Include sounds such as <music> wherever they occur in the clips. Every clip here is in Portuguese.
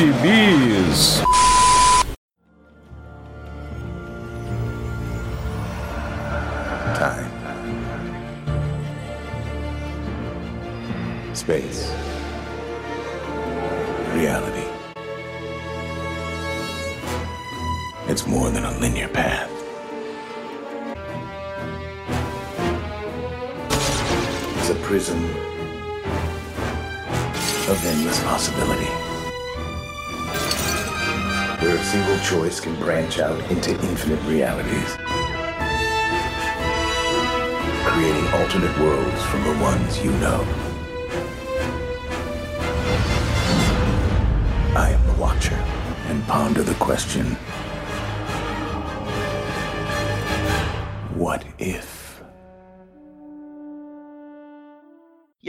de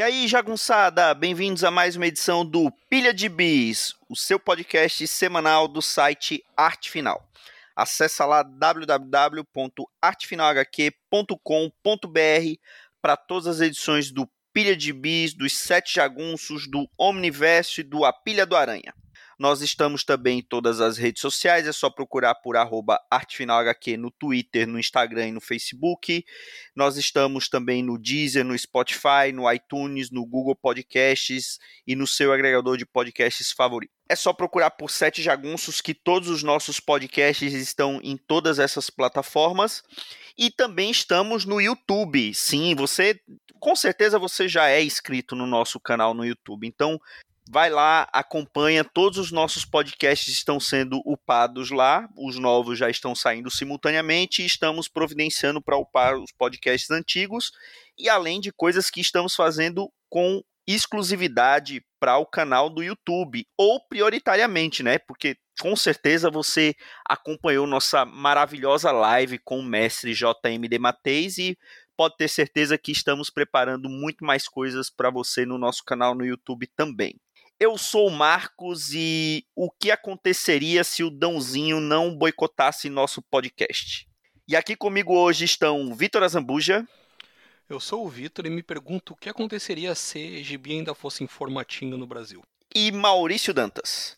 E aí, jagunçada, bem-vindos a mais uma edição do Pilha de Bis, o seu podcast semanal do site Arte Final. Acesse lá www.artefinalhq.com.br para todas as edições do Pilha de Bis, dos Sete Jagunços, do Omniverso e do A Pilha do Aranha. Nós estamos também em todas as redes sociais, é só procurar por arroba artefinalhq no Twitter, no Instagram e no Facebook. Nós estamos também no Deezer, no Spotify, no iTunes, no Google Podcasts e no seu agregador de podcasts favorito. É só procurar por Sete Jagunços que todos os nossos podcasts estão em todas essas plataformas. E também estamos no YouTube. Sim, você com certeza você já é inscrito no nosso canal no YouTube. Então, vai lá, acompanha. Todos os nossos podcasts estão sendo upados lá. Os novos já estão saindo simultaneamente e estamos providenciando para upar os podcasts antigos. E além de coisas que estamos fazendo com exclusividade para o canal do YouTube, ou prioritariamente, né? Porque com certeza você acompanhou nossa maravilhosa live com o mestre JMD Mateis e pode ter certeza que estamos preparando muito mais coisas para você no nosso canal no YouTube também. Eu sou o Marcos e o que aconteceria se o Dãozinho não boicotasse nosso podcast? E aqui comigo hoje estão Vitor Azambuja. Eu sou o Vitor e me pergunto o que aconteceria se Gibi ainda fosse em formatinho no Brasil. E Maurício Dantas.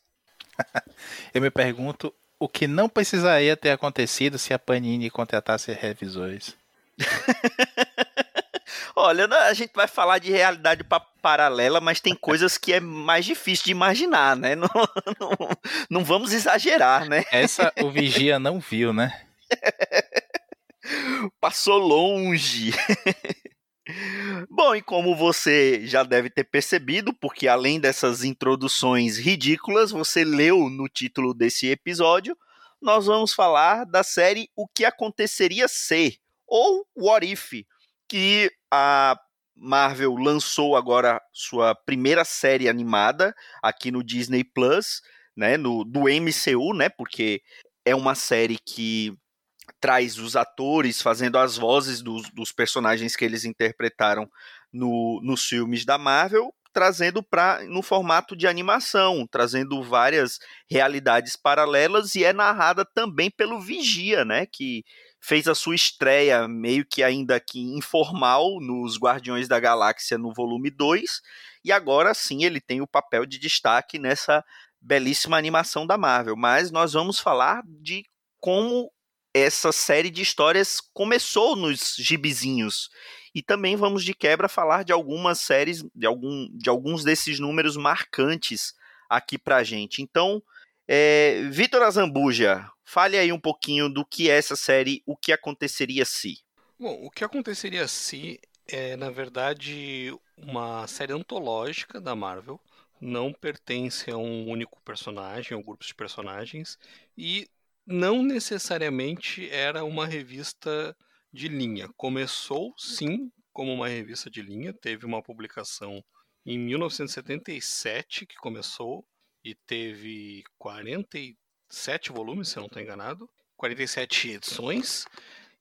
<laughs> Eu me pergunto o que não precisaria ter acontecido se a Panini contratasse revisores. <laughs> Olha, a gente vai falar de realidade paralela, mas tem coisas que é mais difícil de imaginar, né? Não, <laughs> não, não vamos exagerar, né? Essa o Vigia não viu, né? <laughs> Passou longe. Bom, e como você já deve ter percebido, porque além dessas introduções ridículas, você leu no título desse episódio, nós vamos falar da série O que aconteceria se, ou What If, que a Marvel lançou agora sua primeira série animada aqui no Disney Plus, né, no do MCU, né, porque é uma série que traz os atores fazendo as vozes dos, dos personagens que eles interpretaram no, nos filmes da Marvel, trazendo para no formato de animação, trazendo várias realidades paralelas e é narrada também pelo Vigia, né, que fez a sua estreia meio que ainda que informal nos Guardiões da Galáxia no volume 2, e agora sim ele tem o papel de destaque nessa belíssima animação da Marvel. Mas nós vamos falar de como essa série de histórias começou nos gibizinhos. E também vamos de quebra falar de algumas séries, de, algum, de alguns desses números marcantes aqui pra gente. Então, é, Vitor Azambuja, fale aí um pouquinho do que é essa série, o que aconteceria se. Bom, o que aconteceria se é, na verdade, uma série antológica da Marvel, não pertence a um único personagem ou grupos de personagens, e não necessariamente era uma revista de linha. Começou, sim, como uma revista de linha, teve uma publicação em 1977 que começou, e teve 47 volumes, se eu não estou enganado, 47 edições,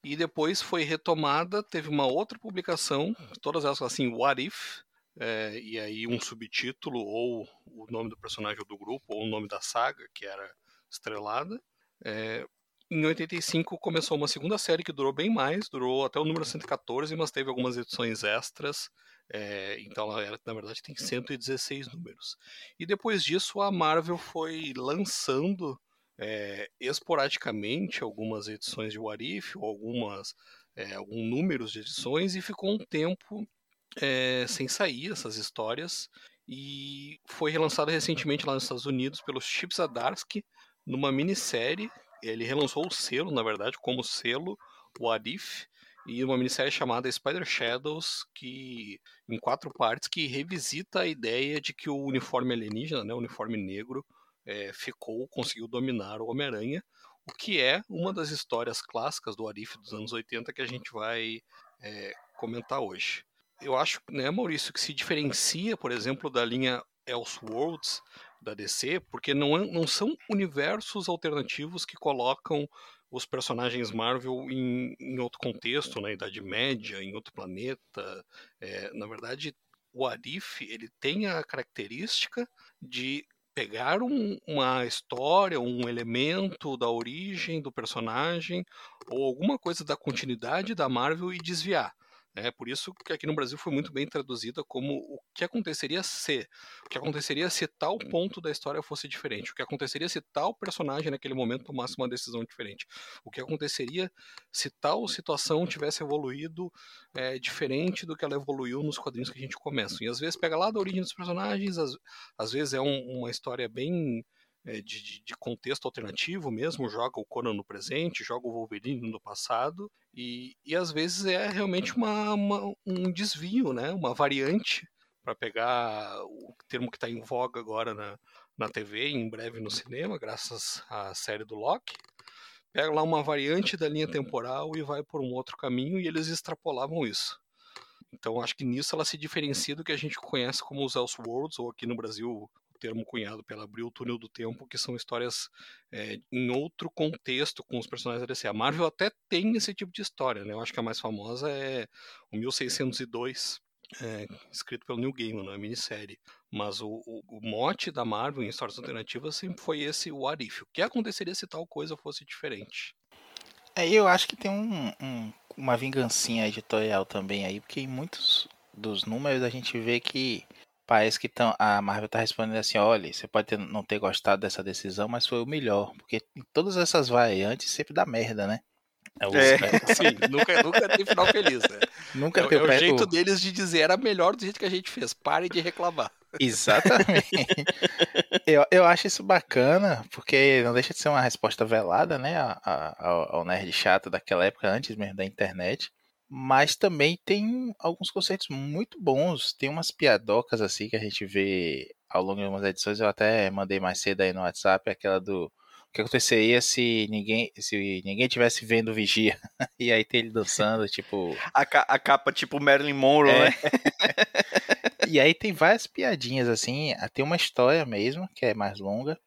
e depois foi retomada, teve uma outra publicação, todas elas assim, What If, é, e aí um subtítulo, ou o nome do personagem do grupo, ou o nome da saga, que era estrelada. É, em 85 começou uma segunda série que durou bem mais, durou até o número 114, mas teve algumas edições extras. É, então ela, na verdade tem 116 números. E depois disso a Marvel foi lançando é, esporadicamente algumas edições de What If, ou algumas é, alguns números de edições, e ficou um tempo é, sem sair essas histórias. E foi relançado recentemente lá nos Estados Unidos pelo Chip Zdarsky numa minissérie ele relançou o selo, na verdade, como selo What If, e uma minissérie chamada Spider Shadows, que em quatro partes, que revisita a ideia de que o uniforme alienígena, né, o uniforme negro, é, ficou, conseguiu dominar o Homem-Aranha, o que é uma das histórias clássicas do Arif dos anos 80 que a gente vai é, comentar hoje. Eu acho, né, Maurício, que se diferencia, por exemplo, da linha Elseworlds, da DC, porque não, é, não são universos alternativos que colocam os personagens Marvel em, em outro contexto, na Idade Média, em outro planeta. É, na verdade, o Arif ele tem a característica de pegar um, uma história, um elemento da origem do personagem ou alguma coisa da continuidade da Marvel e desviar. É por isso que aqui no Brasil foi muito bem traduzida como o que aconteceria se. O que aconteceria se tal ponto da história fosse diferente. O que aconteceria se tal personagem naquele momento tomasse uma decisão diferente. O que aconteceria se tal situação tivesse evoluído é, diferente do que ela evoluiu nos quadrinhos que a gente começa. E às vezes pega lá da origem dos personagens, às, às vezes é um, uma história bem é, de, de, contexto alternativo mesmo, joga o Conan no presente, joga o Wolverine no passado, e, e às vezes é realmente uma, uma um desvio, né? uma variante, para pegar o termo que está em voga agora na, na TV e em breve no cinema, graças à série do Loki. Pega lá uma variante da linha temporal e vai por um outro caminho, e eles extrapolavam isso. Então acho que nisso ela se diferencia do que a gente conhece como os Elseworlds, ou aqui no Brasil termo cunhado pela Abril, o Túnel do Tempo, que são histórias é, em outro contexto com os personagens da DC. A Marvel até tem esse tipo de história, né? Eu acho que a mais famosa é o 1602, é, escrito pelo Neil Gaiman, uma minissérie. Mas o, o, o, mote da Marvel em histórias alternativas sempre foi esse What If. O que aconteceria se tal coisa fosse diferente? É, eu acho que tem um, um, uma vingancinha editorial também aí, porque em muitos dos números a gente vê que parece que tão, a Marvel tá respondendo assim, olha, você pode ter, não ter gostado dessa decisão, mas foi o melhor, porque em todas essas variantes sempre dá merda, né? É, os, é. <laughs> sim, nunca, nunca tem final feliz, né? Nunca é, tem é o jeito deles de dizer, era melhor do jeito que a gente fez, pare de reclamar. <laughs> Exatamente. eu, eu acho isso bacana, porque não deixa de ser uma resposta velada, né, ao, ao nerd chato daquela época, antes mesmo da internet mas também tem alguns conceitos muito bons. Tem umas piadocas assim que a gente vê ao longo de algumas edições. Eu até mandei mais cedo aí no WhatsApp aquela do o que aconteceria se ninguém se ninguém tivesse vendo Vigia <laughs> e aí tem ele dançando tipo a, ca a capa tipo Marilyn Monroe, é. né? <laughs> e aí tem várias piadinhas assim. Ah, tem uma história mesmo que é mais longa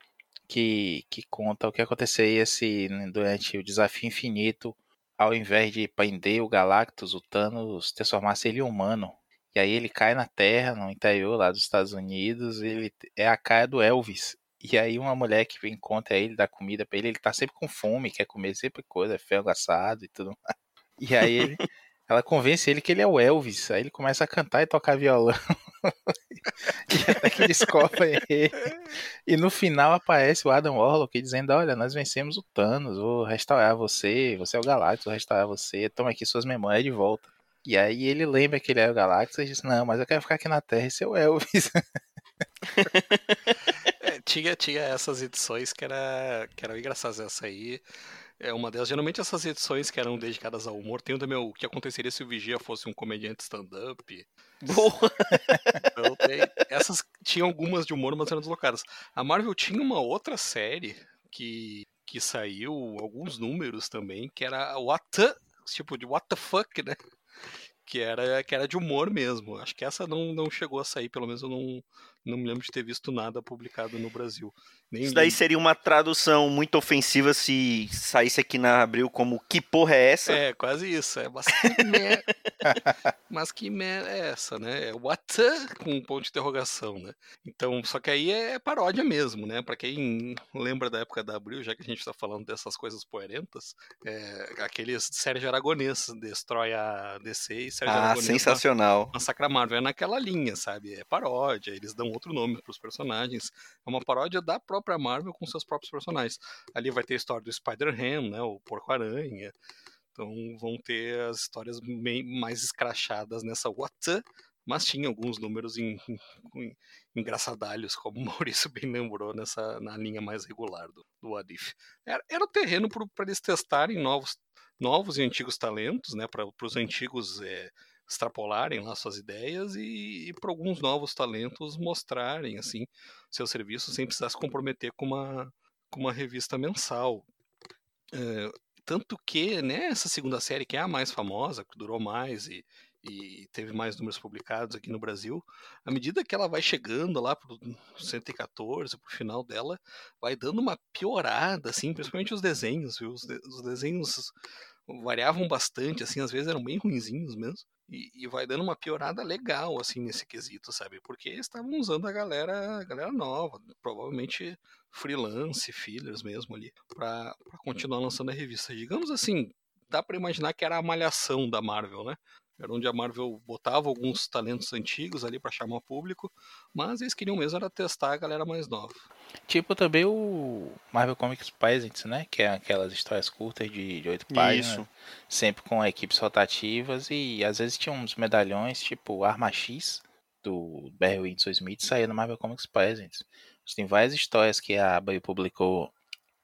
que que conta o que aconteceria se né, durante o desafio infinito ao invés de prender o Galactus, o Thanos transformasse ele em humano. E aí ele cai na Terra, no interior lá dos Estados Unidos, ele é a cara do Elvis. E aí uma mulher que encontra ele, dá comida para ele, ele tá sempre com fome, quer comer sempre coisa, frango assado e tudo <laughs> mais. E aí ele, ela convence ele que ele é o Elvis. Aí ele começa a cantar e tocar violão. <laughs> e até que descobre ele. E no final aparece o Adam Warlock dizendo: Olha, nós vencemos o Thanos, vou restaurar você, você é o Galactus, vou restaurar você, toma aqui suas memórias de volta. E aí ele lembra que ele é o Galactus e diz: Não, mas eu quero ficar aqui na Terra e ser o Elvis. <laughs> é, tinha, tinha essas edições que, era, que eram engraçadas. Essa aí é uma delas. Geralmente essas edições que eram dedicadas ao humor, tem o também o que aconteceria se o Vigia fosse um comediante stand-up. Boa! Então, tem, essas tinham algumas de humor, mas eram deslocadas. A Marvel tinha uma outra série que, que saiu, alguns números também, que era What the, tipo de What the fuck, né? Que era, que era de humor mesmo. Acho que essa não, não chegou a sair, pelo menos eu não, não me lembro de ter visto nada publicado no Brasil. Nem Isso daí seria uma tradução muito ofensiva se saísse aqui na Abril como que porra é essa? É, quase isso. É, <laughs> mas que merda. mas que merda é essa, né? É what com um ponto de interrogação, né? Então, só que aí é paródia mesmo, né? Para quem lembra da época da Abril, já que a gente tá falando dessas coisas poerentas, é, aqueles Sérgio Aragonês destrói a DC e Sérgio ah, Aragonês sensacional. Massacra Marvel é naquela linha, sabe? É paródia, eles dão outro nome para os personagens. É uma paródia da própria Marvel com seus próprios personagens. Ali vai ter a história do Spider-Ham, né? O Porco-Aranha. Então vão ter as histórias mais escrachadas nessa What mas tinha alguns números em, em, engraçadalhos, como o <laughs> Maurício bem lembrou, nessa, na linha mais regular do, do Adif. Era, era o terreno para eles testarem novos, novos e antigos talentos, né, para os antigos é, extrapolarem lá suas ideias e, e para alguns novos talentos mostrarem assim seus serviços sem precisar se comprometer com uma, com uma revista mensal. É, tanto que nessa né, segunda série, que é a mais famosa, que durou mais e, e teve mais números publicados aqui no Brasil, à medida que ela vai chegando lá pro 114, pro final dela, vai dando uma piorada, assim, principalmente os desenhos, viu? Os, de, os desenhos variavam bastante, assim, às vezes eram bem ruinzinhos mesmo. E, e, vai dando uma piorada legal, assim, nesse quesito, sabe? Porque estavam usando a galera, a galera nova, provavelmente freelance, fillers mesmo ali, para continuar lançando a revista. Digamos assim, dá para imaginar que era a malhação da Marvel, né? Era onde a Marvel botava alguns talentos antigos ali para chamar público, mas eles queriam mesmo era testar a galera mais nova. Tipo também o Marvel Comics Presents, né? Que é aquelas histórias curtas de oito páginas, Isso. sempre com equipes rotativas e às vezes tinha uns medalhões, tipo Arma X do Barry Windsor Smith saía no Marvel Comics Presents. Tem várias histórias que a Abril publicou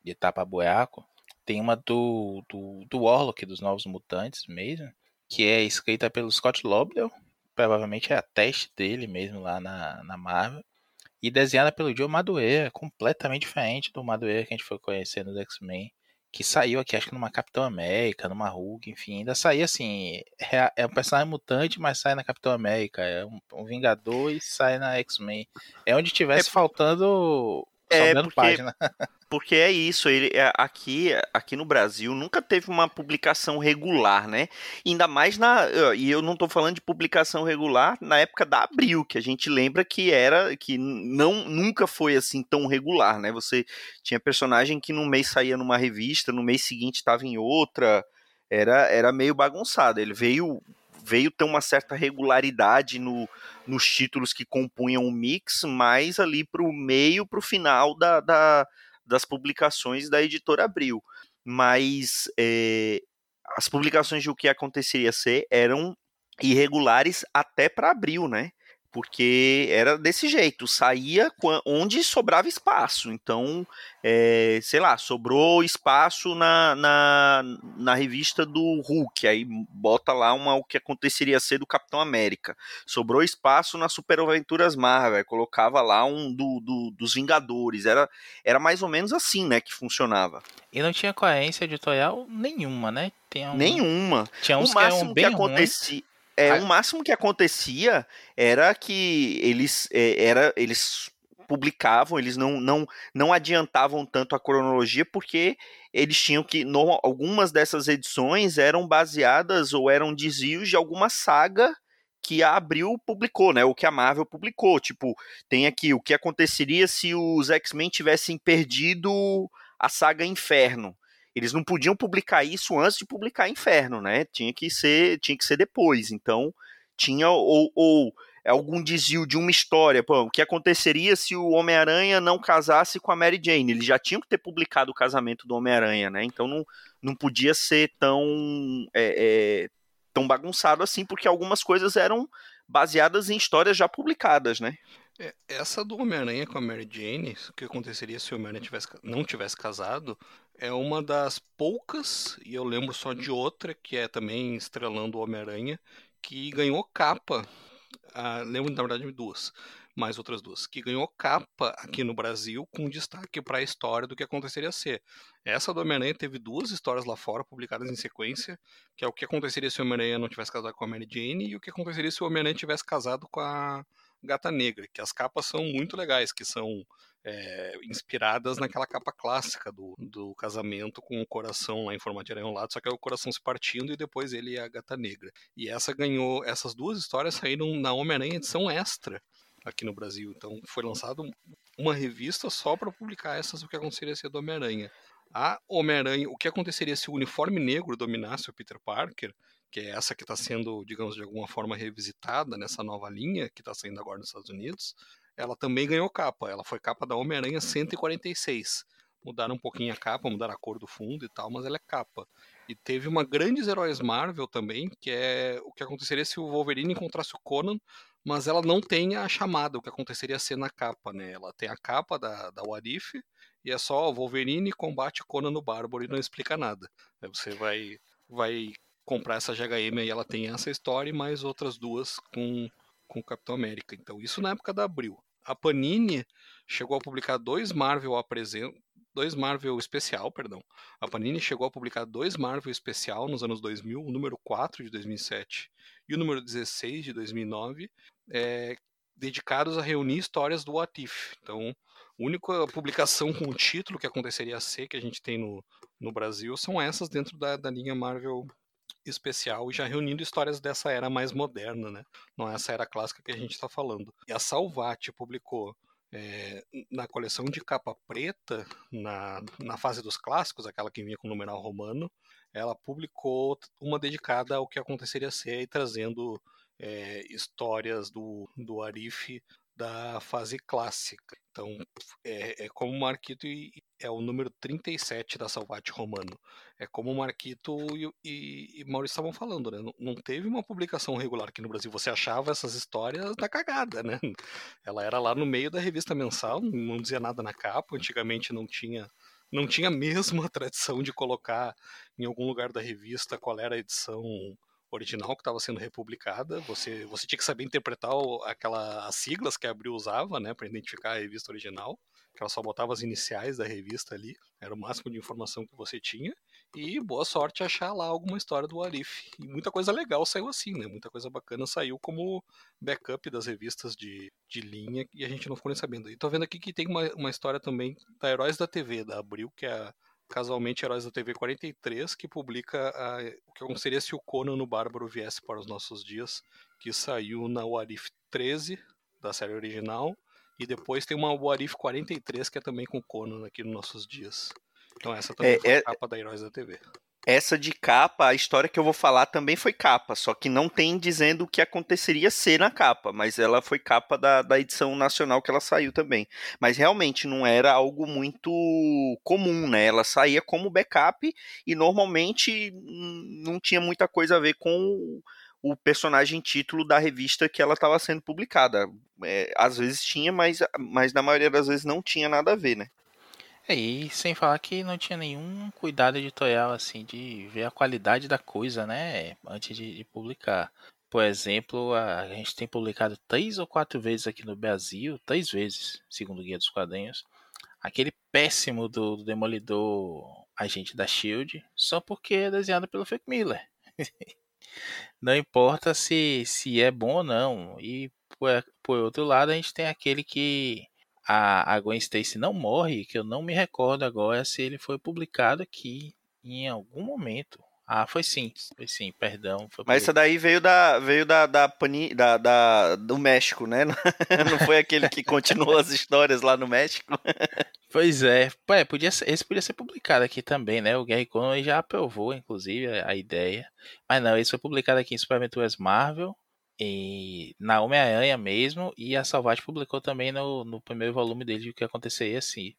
de tapa bueaco. Tem uma do, do, do Warlock, dos Novos Mutantes mesmo, que é escrita pelo Scott Lobdell, provavelmente é a teste dele mesmo lá na, na Marvel, e desenhada pelo Joe Madureira, completamente diferente do Madureira que a gente foi conhecer nos X-Men, que saiu aqui acho que numa Capitão América, numa Hulk, enfim, ainda saía assim, é, é um personagem mutante, mas sai na Capitão América, é um, um Vingador e sai na X-Men. É onde tivesse é, faltando é, porque, página. <laughs> porque é isso, ele é, aqui, aqui no Brasil nunca teve uma publicação regular, né? Ainda mais na. E eu não estou falando de publicação regular na época da Abril, que a gente lembra que era. que não nunca foi assim tão regular, né? Você tinha personagem que no mês saía numa revista, no mês seguinte estava em outra. Era, era meio bagunçado. Ele veio veio ter uma certa regularidade no, nos títulos que compunham o mix, mais ali para o meio, para o final da, da, das publicações da editora Abril. Mas é, as publicações de o que aconteceria ser eram irregulares até para abril, né? Porque era desse jeito, saía onde sobrava espaço. Então, é, sei lá, sobrou espaço na, na, na, revista do Hulk, aí bota lá uma, o que aconteceria ser do Capitão América. Sobrou espaço na Super Aventuras Marvel, colocava lá um do, do, dos Vingadores. Era, era mais ou menos assim, né, que funcionava. E não tinha coerência editorial nenhuma, né? Um... Nenhuma. Tinha uns o máximo que, que acontecia. É, o máximo que acontecia era que eles, é, era, eles publicavam, eles não, não, não adiantavam tanto a cronologia porque eles tinham que. No, algumas dessas edições eram baseadas ou eram desvios de alguma saga que a Abril publicou, né? O que a Marvel publicou. Tipo, tem aqui o que aconteceria se os X-Men tivessem perdido a saga Inferno. Eles não podiam publicar isso antes de publicar Inferno, né? Tinha que ser, tinha que ser depois. Então, tinha ou, ou algum desvio de uma história. Pô, o que aconteceria se o Homem-Aranha não casasse com a Mary Jane? Eles já tinham que ter publicado o casamento do Homem-Aranha, né? Então não, não podia ser tão, é, é, tão bagunçado assim, porque algumas coisas eram baseadas em histórias já publicadas, né? É, essa do Homem-Aranha com a Mary Jane, o que aconteceria se o Homem-Aranha não tivesse casado, é uma das poucas, e eu lembro só de outra, que é também estrelando o Homem-Aranha, que ganhou capa. Ah, lembro, na verdade, de duas, mais outras duas, que ganhou capa aqui no Brasil com destaque para a história do que aconteceria ser. Essa do Homem-Aranha teve duas histórias lá fora, publicadas em sequência, que é o que aconteceria se o Homem-Aranha não tivesse casado com a Mary Jane e o que aconteceria se o Homem-Aranha tivesse casado com a Gata Negra, que as capas são muito legais, que são é, inspiradas naquela capa clássica do, do casamento com o coração lá em formato de aranhado, só que é o coração se partindo e depois ele é a gata negra. E essa ganhou, essas duas histórias saíram na Homem-Aranha edição extra aqui no Brasil. Então foi lançado uma revista só para publicar essas o que aconteceria ser do Homem-Aranha. A Homem-Aranha, o que aconteceria se o uniforme negro dominasse o Peter Parker, que é essa que está sendo, digamos, de alguma forma revisitada nessa nova linha que está saindo agora nos Estados Unidos, ela também ganhou capa. Ela foi capa da Homem-Aranha 146. Mudaram um pouquinho a capa, mudaram a cor do fundo e tal, mas ela é capa. E teve uma grandes heróis Marvel também, que é o que aconteceria se o Wolverine encontrasse o Conan, mas ela não tem a chamada, o que aconteceria ser na capa, né? Ela tem a capa da, da Warif, e é só o Wolverine combate Conan no Bárbaro e não explica nada. Aí você vai, vai comprar essa GHM e ela tem essa história e mais outras duas com, com o Capitão América. Então, isso na época da Abril a Panini chegou a publicar dois Marvel apresent... dois Marvel especial, perdão. A Panini chegou a publicar dois Marvel especial nos anos 2000, o número 4 de 2007 e o número 16 de 2009, é, dedicados a reunir histórias do What If. Então, a única publicação com o título que aconteceria a ser que a gente tem no, no Brasil são essas dentro da, da linha Marvel especial e já reunindo histórias dessa era mais moderna, né? Não é essa era clássica que a gente está falando. E a Salvati publicou é, na coleção de capa preta, na, na fase dos clássicos, aquela que vinha com o numeral romano, ela publicou uma dedicada ao que aconteceria ser e trazendo é, histórias do, do Arif da fase clássica. Então, é, é como o Marquito e, é o número 37 da Salvati Romano. É como o Marquito e, e, e Maurício estavam falando, né? Não, não, teve uma publicação regular aqui no Brasil. Você achava essas histórias da cagada, né? <laughs> Ela era lá no meio da revista mensal, não dizia nada na capa. Antigamente não tinha não tinha mesmo a tradição de colocar em algum lugar da revista qual era a edição original que estava sendo republicada. Você, você tinha que saber interpretar o, aquela, as siglas que a Abril usava, né, para identificar a revista original. Que ela só botava as iniciais da revista ali, era o máximo de informação que você tinha. E boa sorte achar lá alguma história do Arif. E muita coisa legal saiu assim, né? Muita coisa bacana saiu como backup das revistas de, de linha e a gente não ficou nem sabendo. E tô vendo aqui que tem uma, uma história também da Heróis da TV, da Abril, que é a casualmente Heróis da TV 43, que publica a, o que aconteceria se o Conan no Bárbaro viesse para os nossos dias, que saiu na Warif 13 da série original, e depois tem uma Warif 43 que é também com Conan aqui nos nossos dias. Então essa também é, foi a é capa da Heróis da TV. Essa de capa, a história que eu vou falar também foi capa, só que não tem dizendo o que aconteceria ser na capa, mas ela foi capa da, da edição nacional que ela saiu também. Mas realmente não era algo muito comum, né? Ela saía como backup e normalmente não tinha muita coisa a ver com o personagem título da revista que ela estava sendo publicada. É, às vezes tinha, mas, mas na maioria das vezes não tinha nada a ver, né? É, e sem falar que não tinha nenhum cuidado editorial, assim, de ver a qualidade da coisa, né? Antes de, de publicar. Por exemplo, a, a, gente tem publicado três ou quatro vezes aqui no Brasil, três vezes, segundo o Guia dos Quadrinhos, aquele péssimo do, do Demolidor Agente da Shield, só porque é desenhado pelo Frank Miller. <laughs> não importa se, se é bom ou não. E por, por outro lado, a gente tem aquele que a, a Gwen Stacy não morre, que eu não me recordo agora se ele foi publicado aqui em algum momento. Ah, foi sim, foi sim, perdão. Foi Mas essa daí veio da veio da da, Pani, da, da do México, né? <laughs> Não foi aquele que continuou as histórias lá no México. <laughs> Pois é, é podia ser, esse podia ser publicado aqui também, né? O Gary Conway já aprovou, inclusive, a ideia. Mas não, esse foi publicado aqui em Super Aventuras Marvel na Homem-Aranha mesmo, e a Salvati publicou também no, no primeiro volume dele o que aconteceria assim.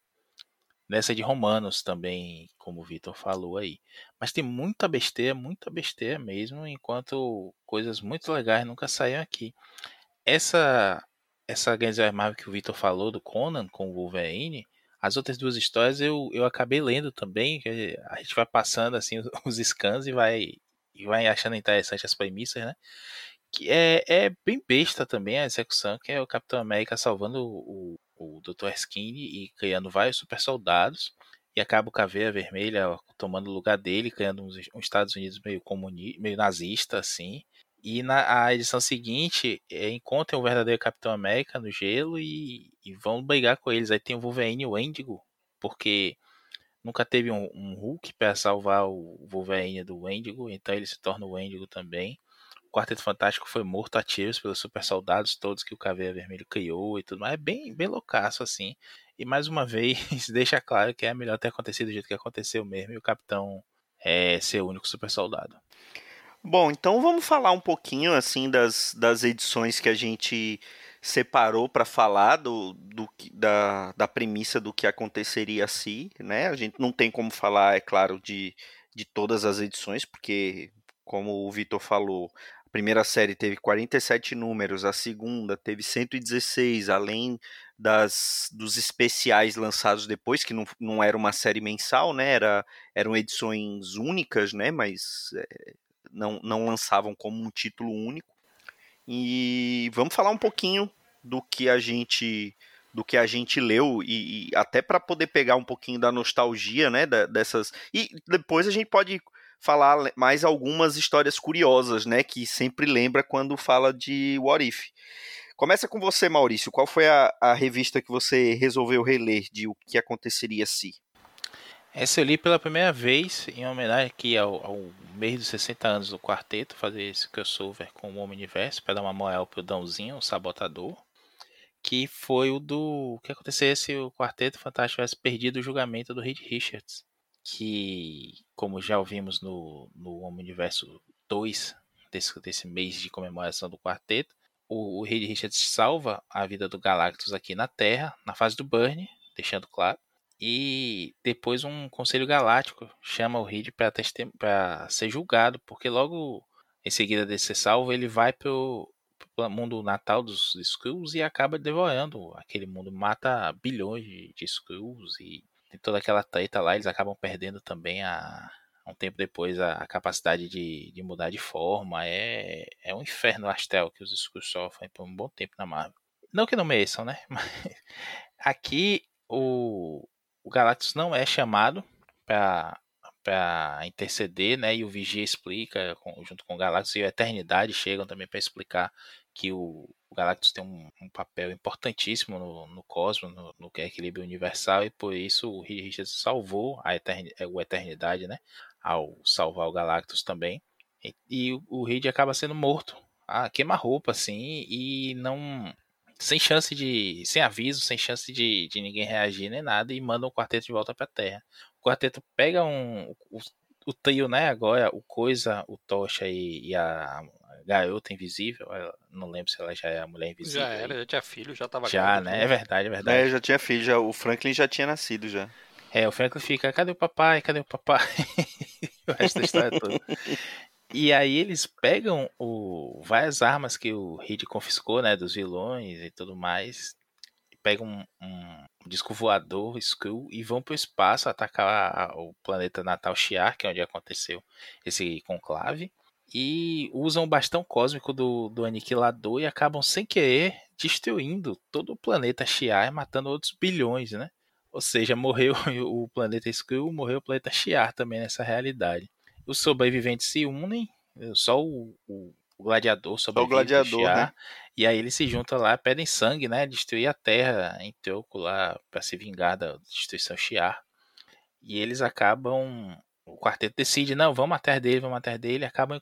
Nessa de Romanos também, como o Vitor falou aí. Mas tem muita besteira, muita besteira mesmo, enquanto coisas muito legais nunca saíram aqui. Essa essa Grande Marvel que o Vitor falou do Conan com o Wolverine, as outras duas histórias eu, eu acabei lendo também, a gente vai passando assim <laughs> os scans e vai e vai achando interessante as premissas, né? Que é, é bem besta também a execução, que é o Capitão América salvando o, o, Dr. Skinny e criando vários super soldados, e acaba o Caveira Vermelha tomando o lugar dele, criando uns, uns Estados Unidos meio comunista, meio nazista, assim. E na a edição seguinte, é, encontrem o verdadeiro Capitão América no gelo e, e, vão brigar com eles. Aí tem o Wolverine e o Wendigo, porque nunca teve um, um Hulk para salvar o Wolverine do Wendigo, então ele se torna o Wendigo também. Quarteto Fantástico foi morto a tiros pelos super soldados todos que o Caveira Vermelho criou e tudo mais. É bem, bem loucaço assim. E mais uma <laughs> vez deixa claro que é melhor ter acontecido do jeito que aconteceu mesmo e o Capitão é, ser o único super soldado. Bom, então vamos falar um pouquinho assim das, das edições que a gente separou para falar do, do, da, da premissa do que aconteceria se, né? A gente não tem como falar, é claro, de, de todas as edições, porque, como o Vitor falou, primeira série teve 47 números, a segunda teve 116, além das, dos especiais lançados depois, que não, não era uma série mensal, né? Era, eram edições únicas, né? Mas é, não, não lançavam como um título único. E vamos falar um pouquinho do que a gente do que a gente leu e, e até para poder pegar um pouquinho da nostalgia, né, da, dessas e depois a gente pode falar mais algumas histórias curiosas, né, que sempre lembra quando fala de What If. Começa com você, Maurício. Qual foi a, a revista que você resolveu reler de o que aconteceria se? Essa eu li pela primeira vez em homenagem aqui ao, ao mês dos 60 anos do quarteto, fazer esse crossover com o Omniverse para dar uma moral pro Dãozinho, o sabotador, que foi o do o que acontecesse se o quarteto fantástico tivesse perdido o julgamento do Reed Richards, que como já ouvimos no, no Omniverso 2 desse, desse mês de comemoração do quarteto, o, o Reed Richards salva a vida do Galactus aqui na Terra, na fase do Burn, deixando claro, e depois um conselho galáctico chama o Reed para ser julgado, porque logo em seguida de ser salvo, ele vai pro, pro mundo natal dos Skrulls e acaba devorando aquele mundo, mata bilhões de, de Skrulls e tem toda aquela treta lá, eles acabam perdendo também a um tempo depois a, a capacidade de, de, mudar de forma. É, é um inferno astral que os Skrulls sofrem por um bom tempo na Marvel. Não que não mereçam, né? <laughs> Mas aqui o, o Galactus não é chamado para para interceder, né? E o Vigia explica junto com o Galactus e a Eternidade chegam também para explicar que o, o Galactus tem um, um, papel importantíssimo no, no cosmos, no, no equilíbrio universal e por isso o Reed Richards salvou a Eternidade, a Eternidade, né? Ao salvar o Galactus também. E, e o, Reed acaba sendo morto. Ah, queima roupa assim e não sem chance de. sem aviso, sem chance de, de ninguém reagir nem nada, e manda o quarteto de volta pra Terra. O quarteto pega um. O, o trio, né, agora, o Coisa, o Tocha e, e a garota invisível. não lembro se ela já é a mulher invisível. Já era, já tinha filho, já tava Já, né? É verdade, é verdade. É, já tinha filho, já, o Franklin já tinha nascido já. É, o Franklin fica, cadê o papai? Cadê o papai? <laughs> o resto da história toda. E aí eles pegam o, várias armas que o Reed confiscou, né, dos vilões e tudo mais, pegam um, um disco voador, Skull, e vão para o espaço atacar a, o planeta natal Shiar, que é onde aconteceu esse conclave, e usam o bastão cósmico do, do Aniquilador e acabam sem querer destruindo todo o planeta Shiar, matando outros bilhões, né? Ou seja, morreu <laughs> o planeta Skull, morreu o planeta Shiar também nessa realidade os sobreviventes se unem, só o, o, o gladiador sobrevive. Só o gladiador, né? E aí eles se juntam lá, pedem sangue, né? Destruir a terra em troco lá para se vingar da destruição Shiar. E eles acabam. O quarteto decide, não, vamos atrás dele, vamos atrás dele. Acabam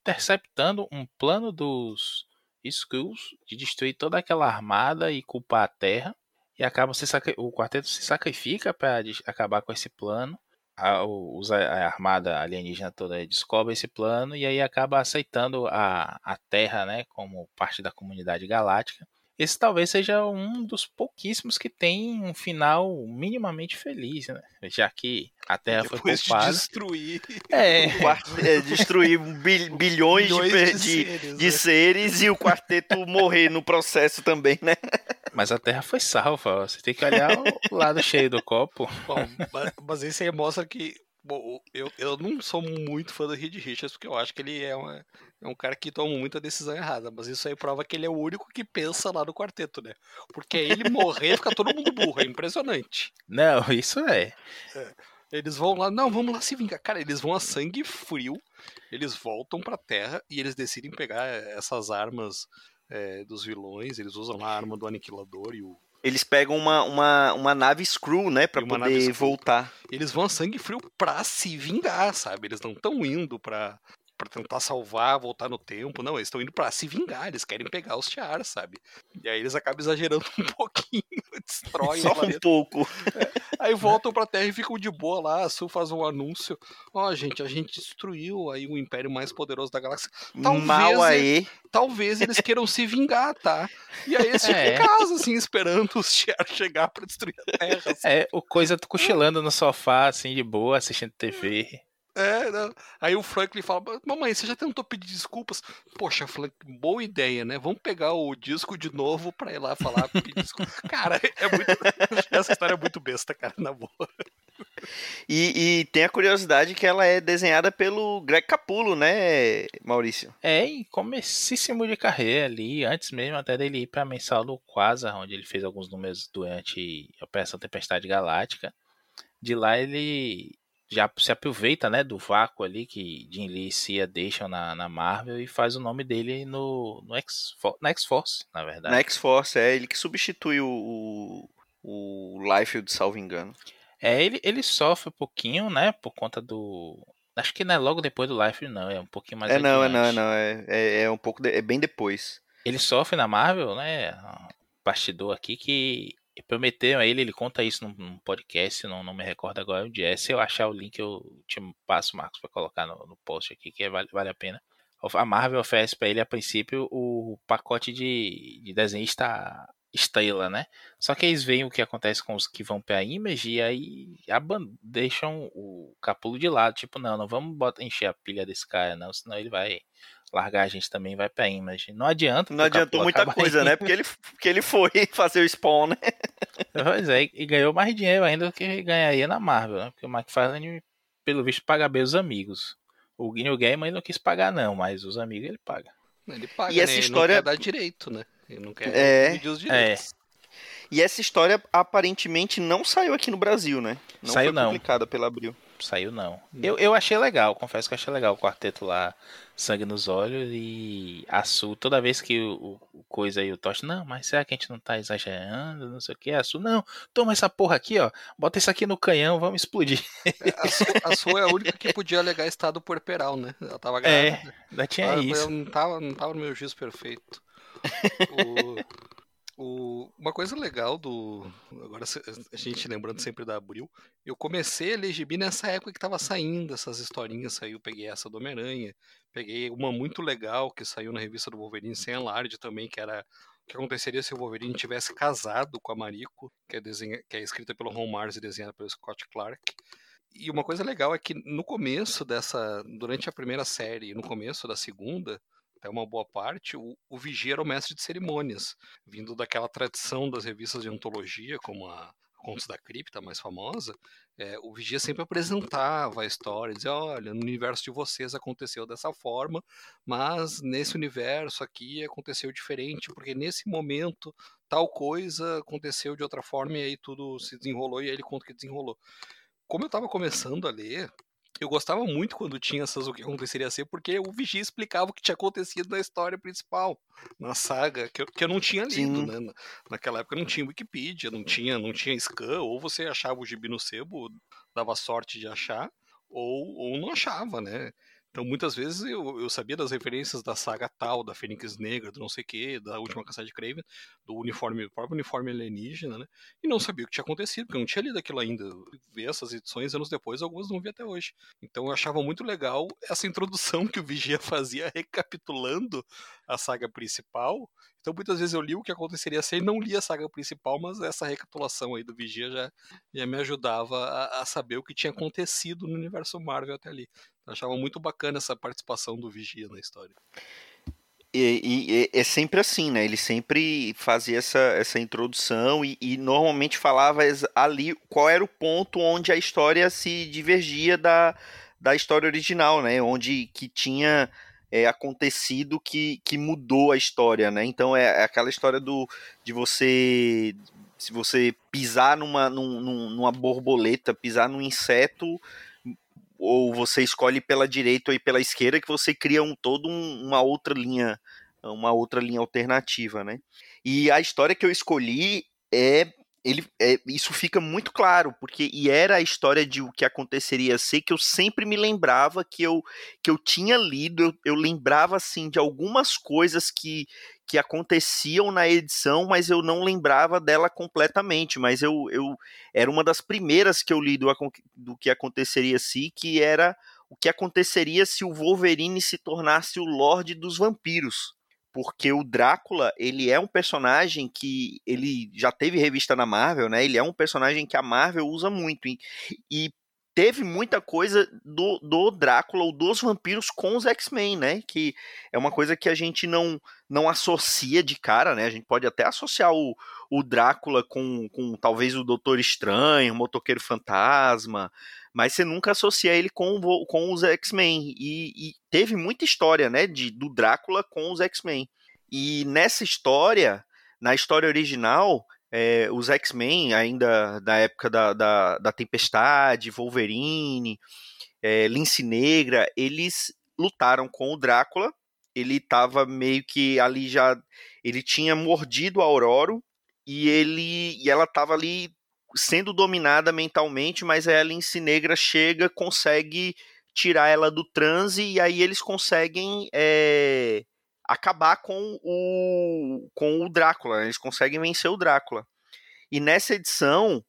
interceptando um plano dos Skrulls de destruir toda aquela armada e culpar a terra. E acabam se o quarteto se sacrifica para acabar com esse plano a, a armada alienígena toda descobre esse plano e aí acaba aceitando a, a Terra né, como parte da comunidade galáctica. Esse talvez seja um dos pouquíssimos que tem um final minimamente feliz, né? Já que a Terra Depois foi culpada. De destruir. <laughs> É, é destruir bil, bilhões, <laughs> bilhões, de, de, de, seres, de né? seres, e o quarteto <laughs> morrer no processo também, né? Mas a Terra foi salva, você tem que olhar o lado cheio do copo. Bom, mas isso aí mostra que Bom, eu, eu não sou muito fã do Reed Richards, porque eu acho que ele é, uma, é um cara que toma muita decisão errada, mas isso aí prova que ele é o único que pensa lá no quarteto, né? Porque ele morrer fica todo mundo burro, é impressionante. Não, isso é. é. Eles vão lá, não, vamos lá se vingar. Cara, eles vão a sangue frio, eles voltam pra Terra e eles decidem pegar essas armas é, dos vilões. Eles usam lá a arma do Aniquilador e o. Eles pegam uma, uma, uma nave Screw, né, pra poder voltar. Eles vão a sangue frio pra se vingar, sabe? Eles não estão indo pra, pra tentar salvar, voltar no tempo. Não, eles estão indo pra se vingar. Eles querem pegar os tiaras, sabe? E aí eles acabam exagerando <laughs> um pouquinho, <laughs> destroem Só um pouco. Aí voltam pra Terra e ficam de boa lá. A Sul faz um anúncio. Ó, gente, a gente destruiu aí o império mais poderoso da galáxia. Talvez Mal aí. Talvez eles queiram se vingar, tá? E aí eles <laughs> ficam É. em casa, assim, esperando os tiaras chegar pra destruir a Terra. assim. É, o coisa tu cochilando no sofá, assim, de boa, assistindo TV. É, não. Aí o Franklin fala: Mamãe, você já tentou pedir desculpas? Poxa, Franklin, boa ideia, né? Vamos pegar o disco de novo pra ir lá falar, pedir desculpas. <laughs> Cara, é muito. <laughs> Essa história é muito besta, cara, na boa. E, e tem a curiosidade que ela é desenhada pelo Greg Capullo, né, Maurício? É, em comecíssimo de carreira ali, antes mesmo até dele ir pra mensal do Quasar, onde ele fez alguns números durante a Operação Tempestade Galáctica. De lá ele já se aproveita, né, do vácuo ali que Jim Lee e Cia deixam na, na Marvel e faz o nome dele no, no X, na X-Force, na verdade. Na X-Force, é ele que substitui o, o, o Liefeld, salvo engano. É, ele, ele sofre um pouquinho, né, por conta do... Acho que não é logo depois do Life, não, é um pouquinho mais é não, é adiante. não, é não, é, é, é um pouco, de- é bem depois. ele sofre na Marvel, né? Bastidor aqui que prometeram a ele, ele conta isso num, num podcast, não, não me recordo agora onde é. Se eu achar o link, eu te passo, Marcos, para colocar no, no post aqui, que é- vale, vale a pena. A Marvel oferece para ele, a princípio, o pacote de, de desenhista estrela, né? Só que eles veem o que acontece com os que vão pra Image e aí deixam o capulo de lado. Tipo, não, não vamos botar, encher a pilha desse cara, não, senão ele vai largar a gente também vai pra Image. Não adianta. Não adiantou muita coisa, né? Porque ele, porque ele foi <laughs> fazer o Spawn, né? Pois é, e ganhou mais dinheiro ainda do que ganharia na Marvel, né? Porque o McFarlane, pelo visto, paga bem os amigos. O Neil Gaiman não quis pagar, não, mas os amigos ele paga. Ele paga, E né? essa Ele história- não quer dar direito, né? Ele não quer É. dividir os direitos. E essa história aparentemente não saiu aqui no Brasil, né? Não Saiu, foi não. publicada pela Abril. Saiu não. Eu, eu achei legal, confesso que achei legal o quarteto lá, sangue nos olhos e a Su, toda vez que o, o- coisa aí, o Tocha, não, mas será que a gente não tá exagerando, não sei o que, a Su, não, toma essa porra aqui, ó, bota isso aqui no canhão, vamos explodir. A sua, a sua é a única que podia alegar estado puerperal, né? Ela tava É, grávida. ainda tinha Ah, isso. Não tava, não tava no meu juízo perfeito. <laughs> O, o- uma coisa legal do. Agora a gente lembrando sempre da Abril, eu comecei a ler gibi nessa época que tava saindo essas historinhas. Saiu, peguei essa do Homem-Aranha, peguei uma muito legal que saiu na revista do Wolverine sem alarde também, que era. O que aconteceria se o Wolverine tivesse casado com a Mariko, que é, desenha, que é escrita pelo Ron Mars e desenhada pelo Scott Clark. E uma coisa legal é que no começo dessa. Durante a primeira série e no começo da segunda, até uma boa parte, o, o Vigia era o mestre de cerimônias, vindo daquela tradição das revistas de antologia, como a Contos da Cripta, mais famosa. é, o Vigia sempre apresentava a história, dizia: olha, no universo de vocês aconteceu dessa forma, mas nesse universo aqui aconteceu diferente, porque nesse momento tal coisa aconteceu de outra forma e aí tudo se desenrolou e aí ele conta que desenrolou como eu tava começando a ler, eu gostava muito quando tinha essas o que aconteceria ser, porque o Vigia explicava o que tinha acontecido na história principal, na saga, que eu, que eu não tinha lido, Sim. né? Na- Naquela época não tinha Wikipedia, não tinha, não tinha scan, ou você achava o gibi no sebo, dava sorte de achar, ou, ou não achava, né? Então muitas vezes eu, eu sabia das referências da saga tal, da Fênix Negra, do não sei o que, da última caçada de Craven, do uniforme, do próprio uniforme alienígena, né? E não sabia o que tinha acontecido, porque eu não tinha lido aquilo ainda. Eu Vi essas edições anos depois, algumas não vi até hoje. Então eu achava muito legal essa introdução que o Vigia <laughs> fazia recapitulando a saga principal. Então muitas vezes eu li o que aconteceria se ele não lia a saga principal, mas essa recapitulação aí do Vigia já, já me ajudava a, a saber o que tinha acontecido no universo Marvel até ali. Achava muito bacana essa participação do Vigia na história. E, e- é sempre assim, né? Ele sempre fazia essa, essa introdução e, e normalmente falava ali qual era o ponto onde a história se divergia da, da história original, né? Onde que tinha é, acontecido que, que mudou a história, né? Então é, é aquela história do de você se você pisar numa, num, numa borboleta, pisar num inseto, ou você escolhe pela direita ou pela esquerda, que você cria um todo um, uma outra linha, uma outra linha alternativa, né? E a história que eu escolhi é ele é, isso fica muito claro, porque e era a história de o que aconteceria ser que eu sempre me lembrava que eu, que eu tinha lido, eu, eu lembrava assim de algumas coisas que, que aconteciam na edição, mas eu não lembrava dela completamente, mas eu, eu era uma das primeiras que eu li do, do que aconteceria se, que era o que aconteceria se o Wolverine se tornasse o Lorde dos Vampiros porque o Drácula, ele é um personagem que ele já teve revista na Marvel, né? Ele é um personagem que a Marvel usa muito e, e teve muita coisa do, do Drácula ou dos vampiros com os X-Men, né? Que é uma coisa que a gente não não associa de cara, né? A gente pode até associar o, o Drácula com, com talvez o Doutor Estranho, o Motoqueiro Fantasma, mas você nunca associa ele com, com os X-Men. E, e, teve muita história, né, de, do Drácula com os X-Men. E nessa história, na história original, é, os X-Men, ainda da época da, da, da Tempestade, Wolverine, é, Lince Negra, eles lutaram com o Drácula. Ele estava meio que ali já. Ele tinha mordido a Aurora e ele e ela estava ali sendo dominada mentalmente, mas a Lince Negra chega, consegue tirar ela do transe e aí eles conseguem é, acabar com o, com o Drácula, né? eles conseguem vencer o Drácula. E nessa edição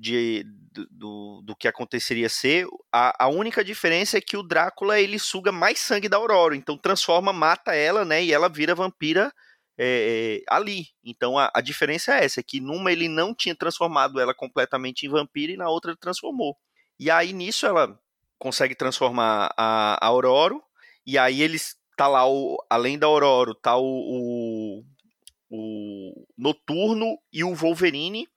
de, do, do que aconteceria ser, a, a única diferença é que o Drácula ele suga mais sangue da Aurora, então transforma, mata ela, né, e ela vira vampira é, ali. Então a, a, diferença é essa, é que numa ele não tinha transformado ela completamente em vampira e na outra ele transformou. E aí nisso ela consegue transformar a, a Aurora, e aí eles tá lá, o, além da Aurora, tá o, o, o Noturno e o Wolverine,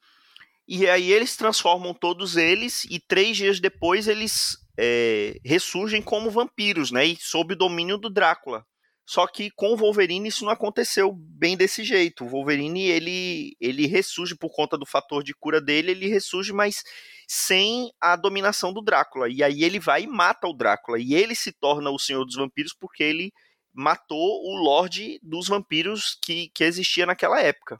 e aí eles transformam todos eles, e três dias depois eles é, ressurgem como vampiros, né? E sob o domínio do Drácula. Só que com o Wolverine isso não aconteceu bem desse jeito. O Wolverine ele, ele ressurge por conta do fator de cura dele, ele ressurge, mas sem a dominação do Drácula. E aí ele vai e mata o Drácula. E ele se torna o Senhor dos Vampiros porque ele matou o Lorde dos Vampiros que, que existia naquela época.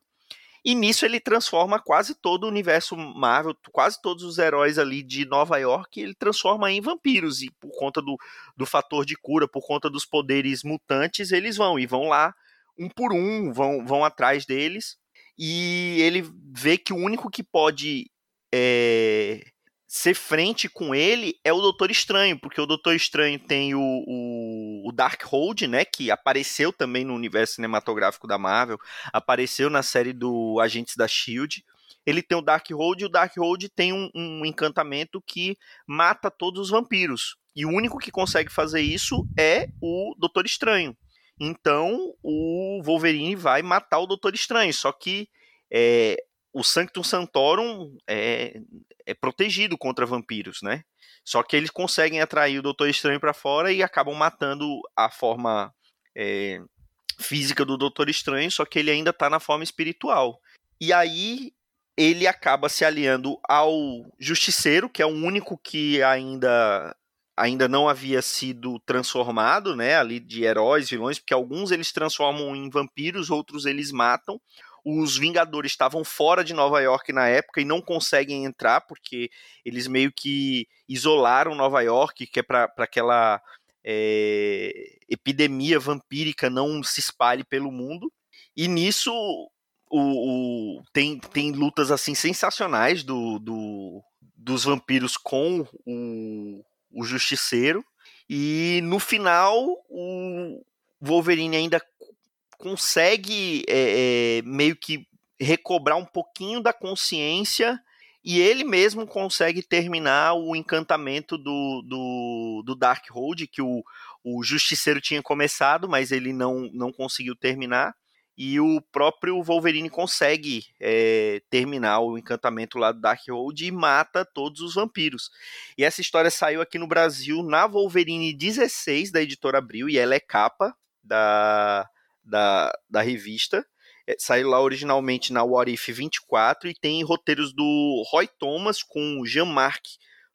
E nisso ele transforma quase todo o universo Marvel, quase todos os heróis ali de Nova York, ele transforma em vampiros. E por conta do, do fator de cura, por conta dos poderes mutantes, eles vão e vão lá um por um, vão, vão atrás deles. E ele vê que o único que pode é, ser frente com ele é o Doutor Estranho, porque o Doutor Estranho tem o, o, o Darkhold, né, que apareceu também no universo cinematográfico da Marvel, apareceu na série do Agentes da S.H.I.E.L.D., ele tem o Darkhold e o Darkhold tem um, um encantamento que mata todos os vampiros. E o único que consegue fazer isso é o Doutor Estranho. Então o Wolverine vai matar o Doutor Estranho. Só que é, o Sanctum Santorum é, é protegido contra vampiros, né? Só que eles conseguem atrair o Doutor Estranho para fora e acabam matando a forma é, física do Doutor Estranho, só que ele ainda tá na forma espiritual. E aí ele acaba se aliando ao Justiceiro, que é o único que ainda ainda não havia sido transformado, né, ali de heróis, vilões, porque alguns eles transformam em vampiros, outros eles matam os Vingadores estavam fora de Nova York na época e não conseguem entrar porque eles meio que isolaram Nova York, que é para aquela é, epidemia vampírica não se espalhe pelo mundo. E nisso o, o, tem, tem lutas assim sensacionais do, do dos vampiros com o, o Justiceiro. E no final, o Wolverine ainda consegue é, é, meio que recobrar um pouquinho da consciência e ele mesmo consegue terminar o encantamento do, do, do Darkhold, que o, o Justiceiro tinha começado, mas ele não, não conseguiu terminar. E o próprio Wolverine consegue é, terminar o encantamento lá do Darkhold e mata todos os vampiros. E essa história saiu aqui no Brasil na Wolverine 16 da editora Abril, e ela é capa da, da, da revista. É, saiu lá originalmente na What If 24 e tem roteiros do Roy Thomas com Jean-Marc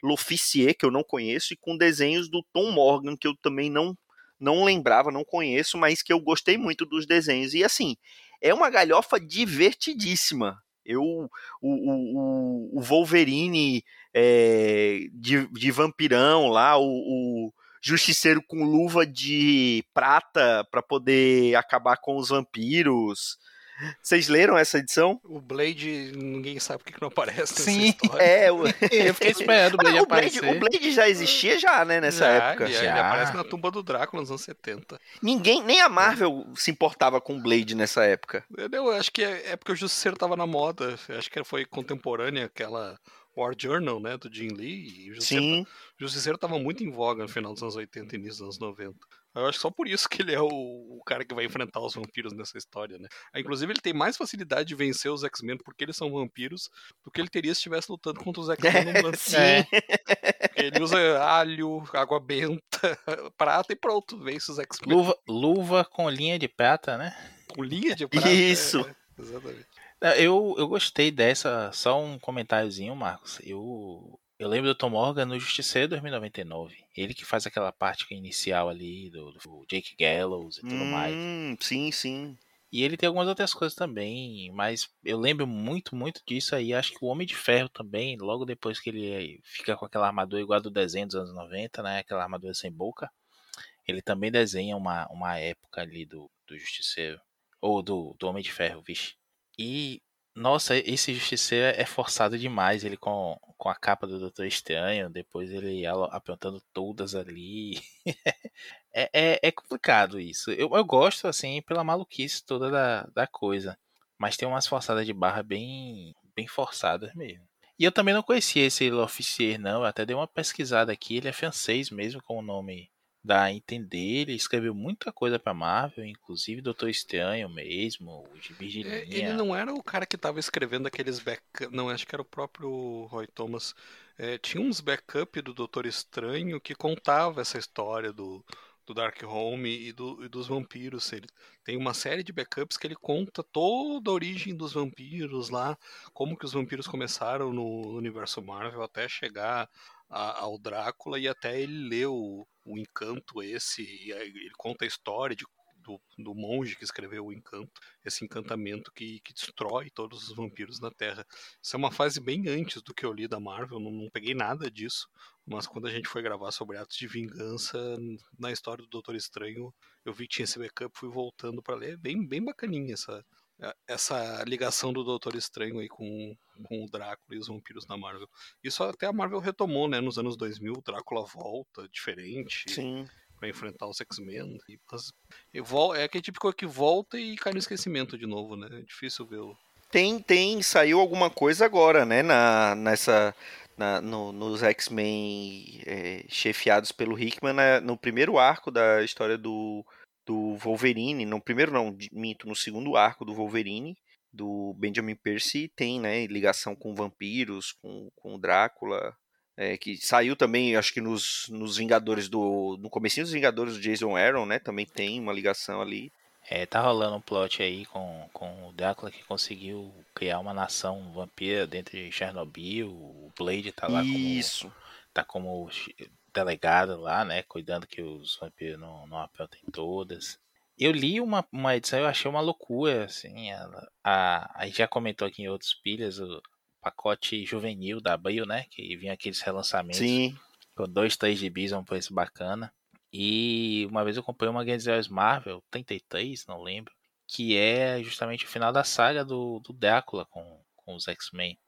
L'Officier, que eu não conheço, e com desenhos do Tom Morgan, que eu também não, não lembrava, não conheço, mas que eu gostei muito dos desenhos. E assim, é uma galhofa divertidíssima. Eu, o, o, o Wolverine é, de, de vampirão lá, o, o justiceiro com luva de prata para poder acabar com os vampiros. Vocês leram essa edição? O Blade, ninguém sabe por que não aparece Sim, é. <laughs> Eu, eu fiquei esperando o Blade <laughs> o aparecer. Blade, o Blade já existia já, né, nessa Já, época. Ele, ele Já. aparece na tumba do Drácula nos anos 70. Ninguém, nem a Marvel se importava com o Blade nessa época. Eu, eu acho que é, é porque o Justiceiro tava na moda. Eu acho que foi contemporânea aquela War Journal, né, do Jim Lee. E o Justiceiro, Sim. o Justiceiro tava muito em voga no final dos anos 80 e início dos anos 90. Eu acho só por isso que ele é o, o cara que vai enfrentar os vampiros nessa história, né? Ah, Inclusive, ele tem mais facilidade de vencer os X-Men porque eles são vampiros do que ele teria se estivesse lutando contra os X-Men no <laughs> mundo. Sim. É. Ele usa alho, água benta, <laughs> prata e pronto, vence os X-Men. Luva, luva com linha de prata, né? Com linha de prata. Isso. é, exatamente. Não, Eu, eu gostei dessa. Só um comentáriozinho, Marcos. Eu, eu lembro do Tom Morgan no Justiceiro 2099. Ele que faz aquela parte inicial ali do, do Jake Gallows e tudo mais. Hum, sim, sim. E ele tem algumas outras coisas também, mas eu lembro muito, muito disso aí. Acho que o Homem de Ferro também, logo depois que ele fica com aquela armadura igual a do desenho dos anos 90, né? Aquela armadura sem boca. Ele também desenha uma, uma época ali do, do Justiceiro. Ou do, do Homem de Ferro, vixe. E, nossa, esse Justiceiro é forçado demais. Ele com, com a capa do Doutor Estranho, depois ele apontando todas ali. <laughs> é, é, é complicado isso. Eu, eu gosto, assim, pela maluquice toda da, da coisa. Mas tem umas forçadas de barra bem, bem forçadas mesmo. E eu também não conhecia esse L'Officier, não. Eu até dei uma pesquisada aqui. Ele é francês mesmo, com o nome dá a entender. Ele escreveu muita coisa pra Marvel, inclusive Doutor Estranho mesmo, o de É, linha. Ele não era o cara que tava escrevendo aqueles backup. Não, acho que era o próprio Roy Thomas. É, tinha uns backup do Doutor Estranho que contava essa história do, do Dark Home e, do- e dos vampiros. Ele tem uma série de backups que ele conta toda a origem dos vampiros lá, como que os vampiros começaram no universo Marvel até chegar a- ao Drácula e até ele ler o, encanto esse. E ele conta a história de do, do monge que escreveu o encanto, esse encantamento que, que destrói todos os vampiros na Terra. Isso é uma fase bem antes do que eu li da Marvel, não, não peguei nada disso, mas quando a gente foi gravar sobre atos de vingança, na história do Doutor Estranho, eu vi que tinha esse backup, fui voltando para ler, bem, bem bacaninha essa, essa ligação do Doutor Estranho aí com, com o Drácula e os vampiros na Marvel. Isso até a Marvel retomou, né, nos anos 2000, o Drácula volta, diferente Sim. pra enfrentar os X-Men. e- mas É aquele tipo coisa que volta e cai no esquecimento de novo, né? É difícil ver. Tem, tem, saiu alguma coisa agora, né, na, nessa, na- no- nos X-Men é, chefiados pelo Hickman, né, no primeiro arco da história do, do Wolverine, no primeiro não, minto, no segundo arco do Wolverine, do Benjamin Percy, tem, né, ligação com vampiros, com, com o Drácula, é, que saiu também, acho que nos, nos Vingadores do, no comecinho dos Vingadores do Jason Aaron, né, também tem uma ligação ali. É, tá rolando um plot aí com, com o Drácula que conseguiu criar uma nação vampira dentro de Chernobyl. O Blade tá lá como, Isso. tá como delegado lá, né? Cuidando que os vampiros não, não apertem todas. Eu li uma, uma edição eu achei uma loucura, assim. ela- a, a gente já comentou aqui em outros pilhas o pacote juvenil da Abril, né? Que vinha aqueles relançamentos Sim, com dois, três gibis um preço bacana. E uma vez eu comprei uma Grandes Heróis Marvel, 33, não lembro, que é justamente o final da saga do, do Drácula com, com os X-Men.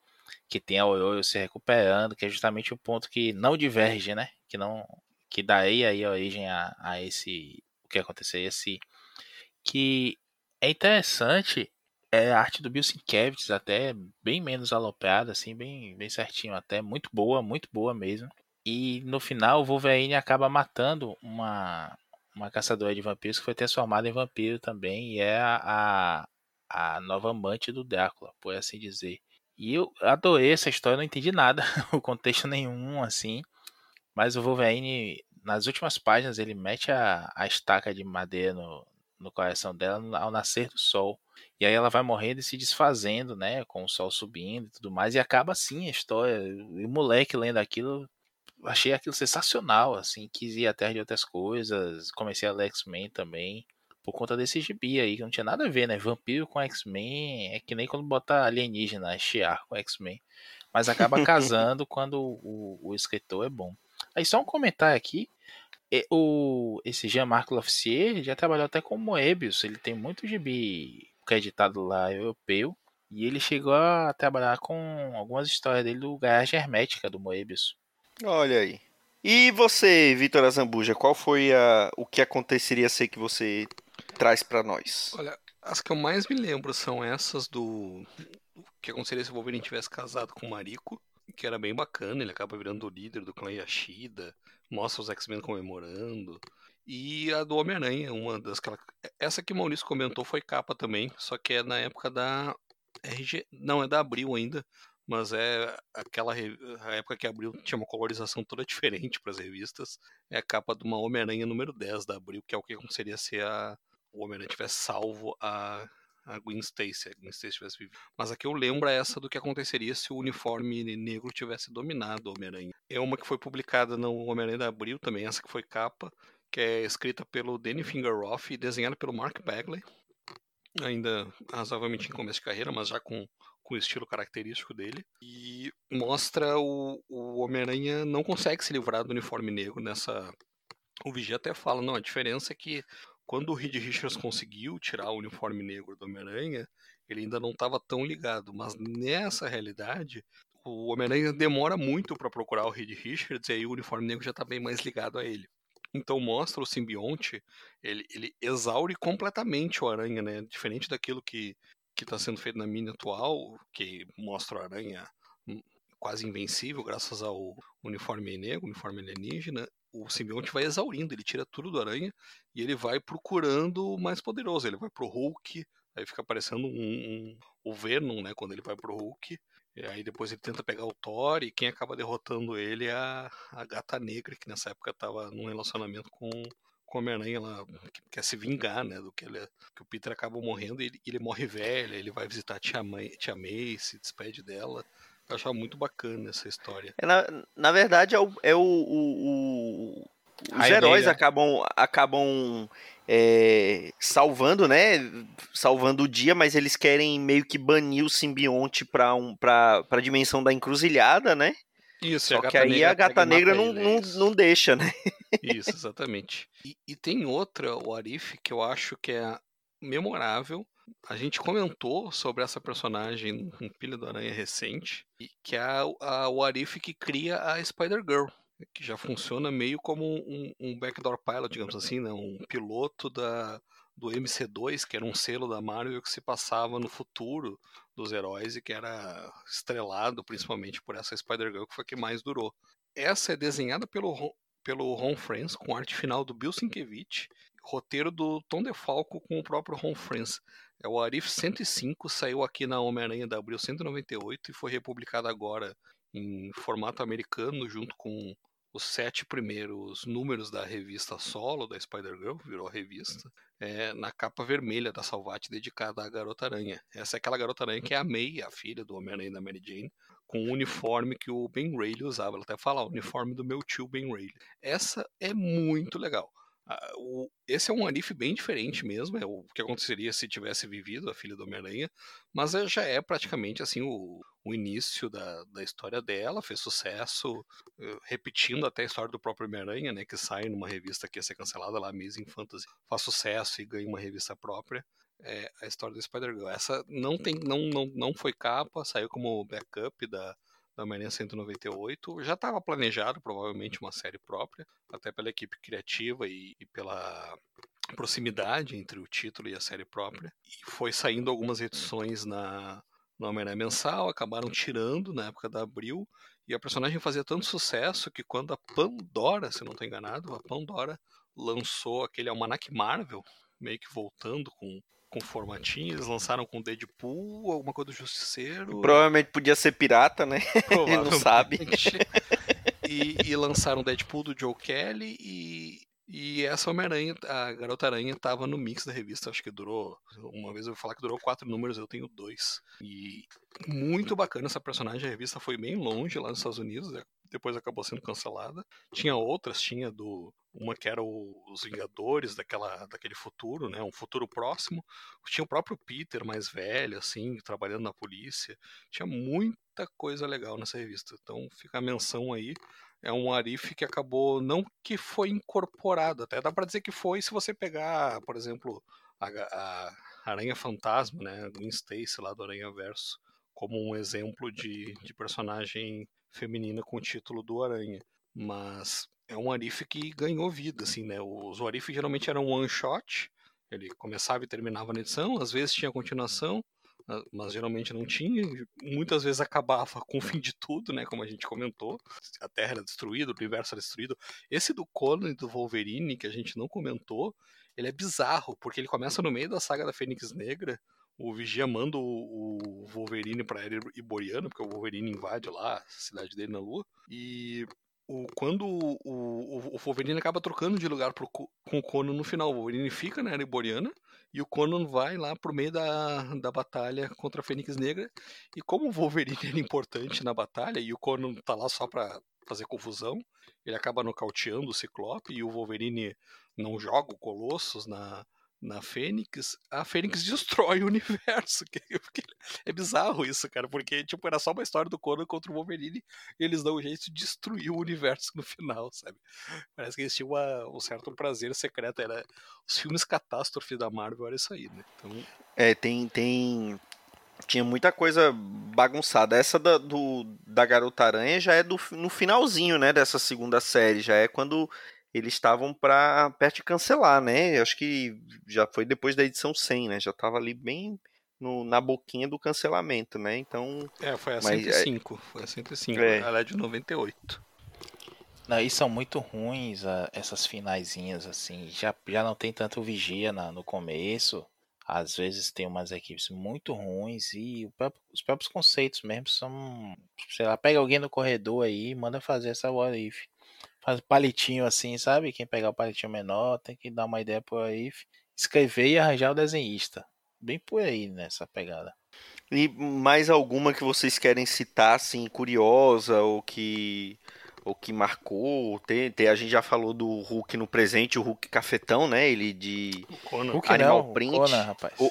Que tem a Oroio se recuperando, que é justamente o ponto que não diverge, né? Que não que daí aí a origem a, a esse o que aconteceria se que é interessante é a arte do Bill Sienkiewicz até bem menos aloprada assim, bem bem certinho até, muito boa, muito boa mesmo. E no final o Wolverine acaba matando uma, uma caçadora de vampiros que foi transformada em vampiro também e é a, a, a nova amante do Drácula, por assim dizer. E eu adorei essa história, não entendi nada, <laughs> o contexto nenhum, assim. Mas o Wolverine, nas últimas páginas, ele mete a, a estaca de madeira no, no coração dela ao nascer do sol. E aí ela vai morrendo e se desfazendo, né? Com o sol subindo e tudo mais. E acaba assim a história. E o moleque lendo aquilo, achei aquilo sensacional, assim. Quis ir atrás de outras coisas. Comecei a ler X-Men também. Por conta desse gibi aí, que não tinha nada a ver, né? Vampiro com X-Men é que nem quando bota alienígena, Shiar com X-Men. Mas acaba <laughs> casando quando o, o, escritor é bom. Aí só um comentário aqui. O, esse Jean-Marc Lofficier já trabalhou até com Moebius. Ele tem muito gibi creditado lá europeu. E ele chegou a trabalhar com algumas histórias dele do Garagem Hermética do Moebius. Olha aí. E você, Vitor Azambuja, qual foi a, o que aconteceria ser que você traz para nós? Olha, as que eu mais me lembro são essas do o que aconteceria se o Wolverine tivesse casado com o Mariko, que era bem bacana, ele acaba virando o líder do clã Yashida, mostra os X-Men comemorando. E a do Homem-Aranha, uma das que ela... Essa que o Maurício comentou foi capa também, só que é na época da RG. Não, é da Abril ainda, mas é aquela a época que Abril tinha uma colorização toda diferente para as revistas. É a capa de uma Homem-Aranha número 10 da Abril, que é o que seria se a... o Homem-Aranha tivesse salvo a a Gwen Stacy, a Gwen Stacy tivesse vivido. Mas aqui eu lembro essa do que aconteceria se o uniforme negro tivesse dominado o Homem-Aranha. É uma que foi publicada no Homem-Aranha da Abril também, essa que foi capa, que é escrita pelo Danny Fingeroff e desenhada pelo Mark Bagley. Ainda razoavelmente em começo de carreira, mas já com, com o estilo característico dele. E mostra o, o Homem-Aranha não consegue se livrar do uniforme negro nessa. O Vigia até fala, não, a diferença é que quando o Reed Richards conseguiu tirar o uniforme negro do Homem-Aranha, ele ainda não estava tão ligado. Mas nessa realidade, o Homem-Aranha demora muito para procurar o Reed Richards e aí o uniforme negro já está bem mais ligado a ele. Então mostra o simbionte, ele, ele exaure completamente o Aranha, né? Diferente daquilo que está sendo feito na mini atual, que mostra o Aranha quase invencível graças ao uniforme negro, uniforme alienígena, o simbionte vai exaurindo, ele tira tudo do aranha e ele vai procurando o mais poderoso. Ele vai pro Hulk, aí fica aparecendo um, um, o Venom, né, quando ele vai pro Hulk. E aí depois ele tenta pegar o Thor e quem acaba derrotando ele é a, a Gata Negra, que nessa época estava num relacionamento com, com o Homem-Aranha, ela quer se vingar, né, do que, ele, que o Peter acaba morrendo e ele, ele morre velho, ele vai visitar a tia, May, tia May, se despede dela. Eu achava muito bacana essa história. É, na, na verdade, é o. É o, o, o os heróis acabam, acabam é, salvando, né? Salvando o dia, mas eles querem meio que banir o simbionte pra, um, pra, pra dimensão da encruzilhada, né? Isso, Só que aí a gata negra não, não, não deixa, né? Isso, exatamente. E, e tem outra, o Arif, que eu acho que é memorável, a gente comentou sobre essa personagem no Pilha do Aranha recente, que é a, a Warif que cria a Spider-Girl, que já funciona meio como um, um backdoor pilot, digamos assim, né? um piloto da, do MC2, que era um selo da Marvel que se passava no futuro dos heróis e que era estrelado principalmente por essa Spider-Girl, que foi a que mais durou. Essa é desenhada pelo, pelo Ron Friends, com arte final do Bill Sienkiewicz, roteiro do Tom DeFalco com o próprio Ron Friends. É o Arif 105, saiu aqui na Homem-Aranha da Abril 198 e foi republicado agora em formato americano, junto com os sete primeiros números da revista solo da Spider-Girl, virou revista, é, na capa vermelha da Salvati dedicada à Garota Aranha. Essa é aquela Garota Aranha que é a May, a filha do Homem-Aranha da Mary Jane, com o uniforme que o Ben Reilly usava. Ela até fala, o uniforme do meu tio Ben Reilly. Essa é muito legal. Ah, o, esse é um Arif bem diferente mesmo, é o que aconteceria se tivesse vivido a filha do Homem-Aranha, mas é, já é praticamente assim o, o início da, da história dela, fez sucesso, uh, repetindo até a história do próprio Homem-Aranha, né, que sai numa revista que ia ser cancelada lá, Amazing Fantasy, faz sucesso e ganha uma revista própria. É a história do Spider-Girl. Essa não tem, não, não, não foi capa, saiu como backup da, da Homem-Aranha 198. Já estava planejado, provavelmente, uma série própria, até pela equipe criativa e, e pela proximidade entre o título e a série própria. E foi saindo algumas edições na, no Homem-Aranha mensal, acabaram tirando na época da Abril, e a personagem fazia tanto sucesso que quando a Pandora, se não estou enganado, a Pandora lançou aquele Almanac Marvel, meio que voltando com com formatinho, eles lançaram com Deadpool, alguma coisa do Justiceiro. Provavelmente podia ser pirata, né? <laughs> Ele não sabe. <laughs> E, e, lançaram Deadpool do Joe Kelly e E essa Homem-Aranha, a Garota Aranha, tava no mix da revista, acho que durou. Uma vez eu vou falar que durou quatro números, eu tenho dois. E muito bacana essa personagem, a revista foi bem longe lá nos Estados Unidos, né? depois acabou sendo cancelada. Tinha outras, tinha do. Uma que era o, os Vingadores daquela, daquele futuro, né? Um futuro próximo. Tinha o próprio Peter mais velho, assim, trabalhando na polícia. Tinha muita coisa legal nessa revista. Então fica a menção aí é um Arif que acabou, não que foi incorporado, até dá para dizer que foi se você pegar, por exemplo, a, a Aranha Fantasma, né, Gwen Stacy lá do Aranha Verso, como um exemplo de, de personagem feminina com o título do Aranha. Mas é um Arif que ganhou vida, assim, né? Os Arif geralmente eram one shot, ele começava e terminava na edição, às vezes tinha continuação, mas geralmente não tinha. Muitas vezes acabava <laughs> com o fim de tudo, né? Como a gente comentou. A Terra era destruída, o universo era destruído. Esse do Conan e do Wolverine, que a gente não comentou, ele é bizarro, porque ele começa no meio da saga da Fênix Negra. O Vigia manda o Wolverine pra era porque o Wolverine invade lá a cidade dele na Lua. E o, quando o, o, o Wolverine acaba trocando de lugar pro, com o Conan no final, o Wolverine fica na era Iboriana e o Conan vai lá pro meio da, da batalha contra a Fênix Negra. E como o Wolverine <laughs> era importante na batalha e o Conan tá lá só pra fazer confusão, ele acaba nocauteando o Ciclope e o Wolverine não joga o Colossus na, na Fênix, a Fênix <laughs> destrói o universo. é bizarro isso, cara, porque tipo, era só uma história do Conan contra o Wolverine e eles dão um jeito de destruir o universo no final, <laughs> sabe? Parece que eles tinham uma, um certo prazer secreto. Era os filmes catástrofe da Marvel, era isso aí, né? Então... É, tem, tem. Tinha muita coisa bagunçada. Essa da, do, da Garota Aranha já é do, no finalzinho, né, dessa segunda série. Já é quando eles estavam para perto de cancelar, né? Acho que já foi depois da edição 100, né? Já estava ali bem no, na boquinha do cancelamento, né? Então. É, foi a 105. Mas, é... Foi a 105. É. Ela é de 98. Não, e são muito ruins a, essas finaizinhas, assim. Já, já não tem tanto vigia na, no começo. Às vezes tem umas equipes muito ruins e próprio, os próprios conceitos mesmo são. Sei lá, pega alguém no corredor aí e manda fazer essa what if faz palitinho assim, sabe? Quem pegar o palitinho menor tem que dar uma ideia por aí, escrever e arranjar o desenhista. Bem por aí nessa pegada. E mais alguma que vocês querem citar, assim, curiosa ou que ou que marcou? Tem, tem, a gente já falou do Hulk no presente, o Hulk cafetão, né? Ele de Hulk Animal não, Print. Conan, rapaz. O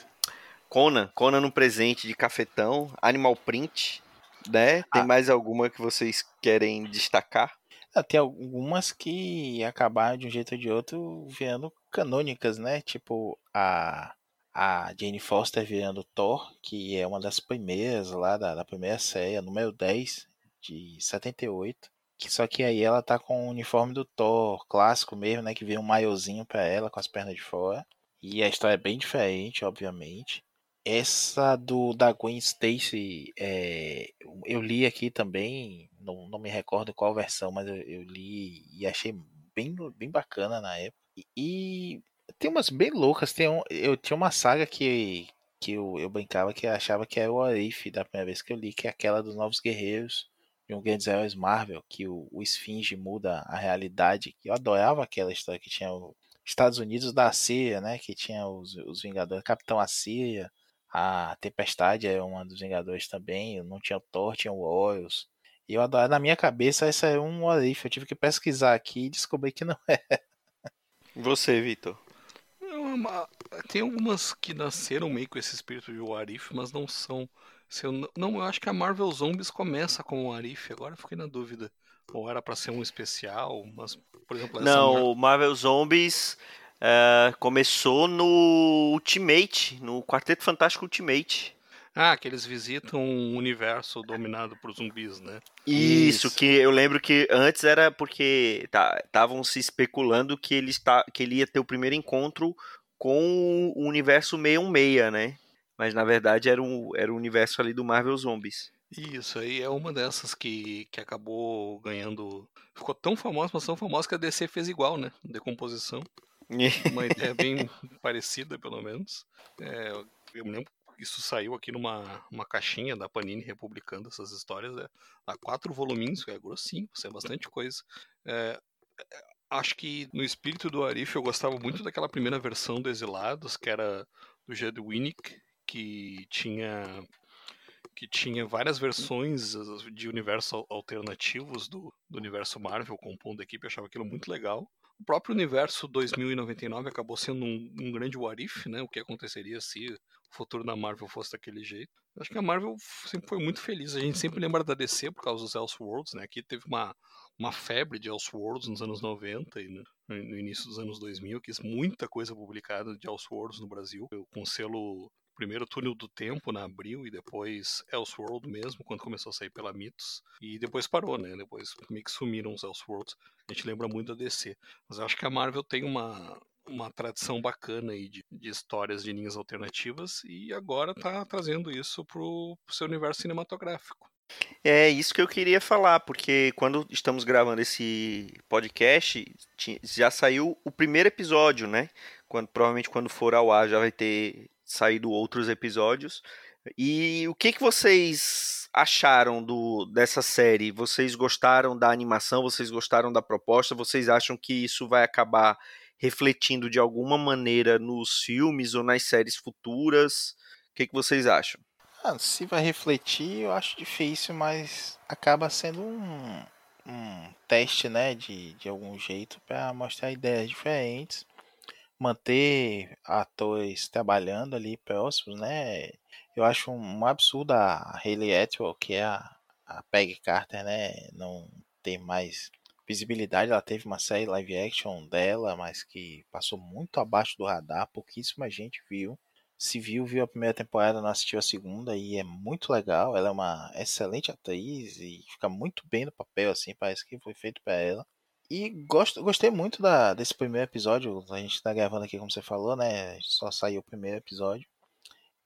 Conan, Conan no presente de cafetão, Animal Print, né? Tem ah. mais alguma que vocês querem destacar? Ah, tem algumas que acabaram de um jeito ou de outro virando canônicas, né? Tipo a, a Jane Foster virando Thor, que é uma das primeiras lá da, da primeira série, número 10 de 78. Que, só que aí ela tá com o uniforme do Thor clássico mesmo, né? Que vira um maiozinho pra ela com as pernas de fora. E a história é bem diferente, obviamente. Essa do da Gwen Stacy, é, eu li aqui também, não, não me recordo qual versão, mas eu, eu, li e achei bem, bem bacana na época. E, tem umas bem loucas. Tem um, eu tinha uma saga que, que eu, eu brincava que eu achava que era o Arif da primeira vez que eu li, que é aquela dos Novos Guerreiros de um Grandes Heróis Marvel, que o, o Esfinge muda a realidade. Eu adorava aquela história que tinha os Estados Unidos da Síria, né? Que tinha os, os Vingadores, Capitão Assíria a Tempestade é uma dos Vingadores também. Eu não tinha o Thor, tinha o Orioles. E eu adoro. Na minha cabeça, essa é um Orif. Eu tive que pesquisar aqui e descobri que <laughs> não é. Você, Vitor? Tem algumas que nasceram meio com esse espírito de Warif, mas não são. Se eu não, eu acho que a Marvel Zombies começa com o Warif, agora eu fiquei na dúvida. Ou era para ser um especial, mas, por exemplo, Não, Mar... Marvel Zombies Uh, começou no Ultimate, no Quarteto Fantástico Ultimate. Ah, que eles visitam um universo dominado por zumbis, né? Isso, Isso. que eu lembro que antes era porque estavam tá, se especulando que ele, está, que ele ia ter o primeiro encontro com o universo 616, né? Mas na verdade era, um, era o universo ali do Marvel Zombies. Isso, aí é uma dessas que, que acabou ganhando. Ficou tão famosa, mas tão famosa que a DC fez igual, né? Decomposição. <laughs> Uma ideia bem parecida, pelo menos. É, eu me lembro isso saiu aqui numa uma caixinha da Panini republicando essas histórias. É, há quatro voluminhos, é grossinho, é bastante coisa. É, Acho que no espírito do Arif eu gostava muito daquela primeira versão do Exilados, que era do Jed Winnick, que tinha que tinha várias versões de universos alternativos do, do universo Marvel compondo a equipe, eu achava aquilo muito legal. O próprio universo 2099 acabou sendo um, um grande what if, né? O que aconteceria se o futuro da Marvel fosse daquele jeito. Acho que a Marvel sempre foi muito feliz. A gente sempre lembra da DC por causa dos Elseworlds, né? Aqui teve uma, uma febre de Elseworlds nos anos 90 e no, no início dos anos 2000, que muita coisa publicada de Elseworlds no Brasil, com selo primeiro Túnel do Tempo na Abril e depois Elseworld mesmo, quando começou a sair pela Mitos. E depois parou, né? Depois meio que sumiram os Elseworlds. A gente lembra muito da DC. Mas eu acho que a Marvel tem uma, uma tradição bacana aí de, de histórias de linhas alternativas e agora tá trazendo isso pro, pro seu universo cinematográfico. É isso que eu queria falar, porque quando estamos gravando esse podcast, já saiu o primeiro episódio, né? Quando, provavelmente quando for ao ar já vai ter saído outros episódios. E o que, que vocês acharam do, dessa série? Vocês gostaram da animação? Vocês gostaram da proposta? Vocês acham que isso vai acabar refletindo de alguma maneira nos filmes ou nas séries futuras? O que, que vocês acham? Ah, se vai refletir, eu acho difícil, mas acaba sendo um, um teste, né, de, de algum jeito para mostrar ideias diferentes manter atores trabalhando ali próximos, né? Eu acho um, absurdo a Hayley Atwell, que é a, a Peggy Carter, né? Não ter mais visibilidade. Ela teve uma série live action dela, mas que passou muito abaixo do radar. Pouquíssima gente viu. Se viu, viu a primeira temporada, não assistiu a segunda e é muito legal. Ela é uma excelente atriz e fica muito bem no papel, assim, parece que foi feito para ela. E gosto, gostei muito da, desse primeiro episódio. A gente tá gravando aqui, como você falou, né? Só saiu o primeiro episódio.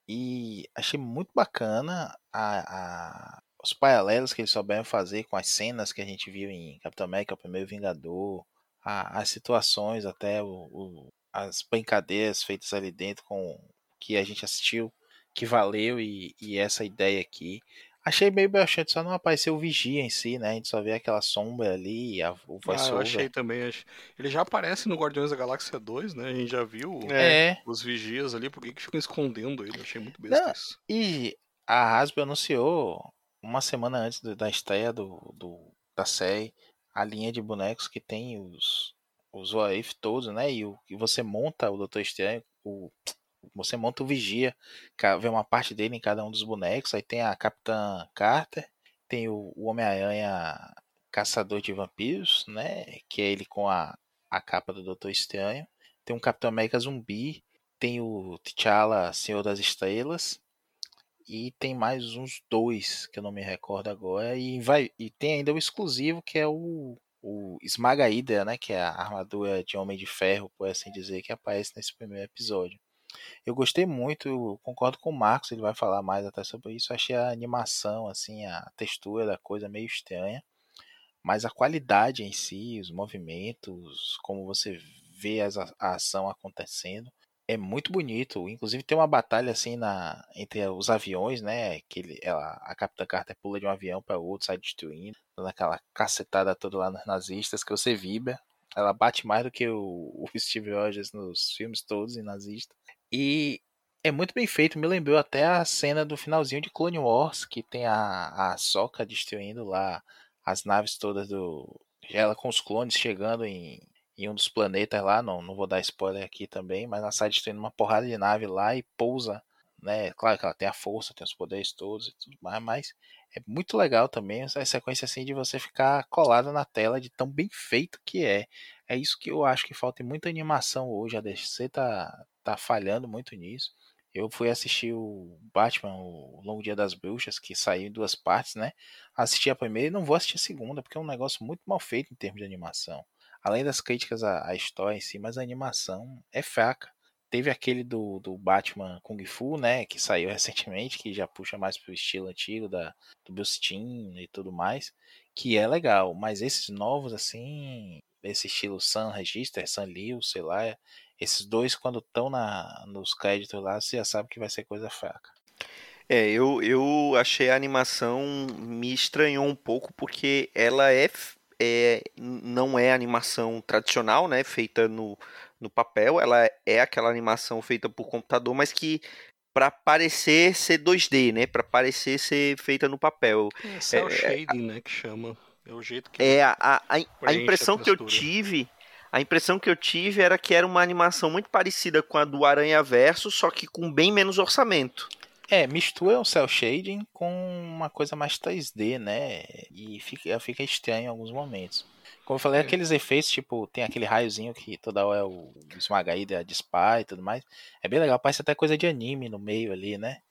E achei muito bacana a, a, os paralelos que eles souberam fazer com as cenas que a gente viu em Capitão América, o primeiro Vingador, a, as situações, até o, o, as brincadeiras feitas ali dentro com que a gente assistiu, que valeu, e, e essa ideia aqui. Achei meio broxante, só não apareceu o Vigia em si, né? A gente só vê aquela sombra ali, a, o voice ah, eu achei também. Ele já aparece no Guardiões da Galáxia 2, né? A gente já viu é. os Vigias ali, por que, que ficam escondendo ele? achei muito besta não, isso. E a Hasbro anunciou uma semana antes da estreia do, do, da série a linha de bonecos que tem os, os What todos, né? E, o, e você monta o Doutor Estranho, o você monta o vigia, vê uma parte dele em cada um dos bonecos. Aí tem a Capitã Carter, tem o, Homem-Aranha Caçador de Vampiros, né? Que é ele com a, a capa do Doutor Estranho. Tem um Capitão América Zumbi, tem o T'Challa Senhor das Estrelas. E tem mais uns dois que eu não me recordo agora. E, vai, e tem ainda o exclusivo que é o, o Esmaga Hydra, né? Que é a armadura de Homem de Ferro, por assim dizer, que aparece nesse primeiro episódio. Eu gostei muito, concordo com o Marcos, ele vai falar mais até sobre isso. Achei a animação, assim, a textura da coisa meio estranha, mas a qualidade em si, os movimentos, como você vê as, a ação acontecendo, é muito bonito. Inclusive tem uma batalha assim na entre os aviões, né? Que ele, ela, a Capitã Carter pula de um avião para outro, sai destruindo, dando aquela cacetada toda lá nos nazistas que você vibra. Ela bate mais do que o, <laughs> o Steve Rogers nos filmes todos em nazista. E é muito bem feito, me lembrou até a cena do finalzinho de Clone Wars, que tem a, a Soca destruindo lá as naves todas do. Ela com os clones chegando em, em um dos planetas lá, não, não vou dar spoiler aqui também, mas ela sai destruindo uma porrada de nave lá e pousa, né? Claro que ela tem a força, tem os poderes todos e tudo mais, mas é muito legal também essa sequência assim de você ficar colado na tela de tão bem feito que é. É isso que eu acho que falta muita animação hoje. A DC tá, tá falhando muito nisso. Eu fui assistir o Batman, o Longo Dia das Bruxas, que saiu em duas partes, né? Assisti a primeira e não vou assistir a segunda, porque é um negócio muito mal feito em termos de animação. Além das críticas à, história em si, mas a animação é fraca. Teve aquele do, do Batman Kung Fu, né? Que saiu <laughs> recentemente, que já puxa mais pro estilo antigo da, do Bruce Timm e tudo mais. Que é legal, mas esses novos, assim, esse estilo Sun Register, Sun Liu, sei lá, esses dois, quando estão nos créditos lá, você já sabe que vai ser coisa fraca. É, eu, eu achei a animação me estranhou um pouco porque ela é, é, não é animação tradicional, né? Feita no, no papel. Ela é aquela animação feita por computador, mas que para parecer ser 2D, né? Para parecer ser feita no papel. É cel shading, né? Que chama. É o jeito que. É, a, a, a preenche a impressão que eu tive. A impressão que eu tive era que era uma animação muito parecida com a do Aranha Verso, só que com bem menos orçamento. É, mistura o cel shading com uma coisa mais 3D, né? E fica, fica estranho em alguns momentos. Como eu falei, É. aqueles efeitos, tipo, tem aquele raiozinho que toda hora é o esmagaída de spy e tudo mais. É bem legal, parece até coisa de anime no meio ali, né?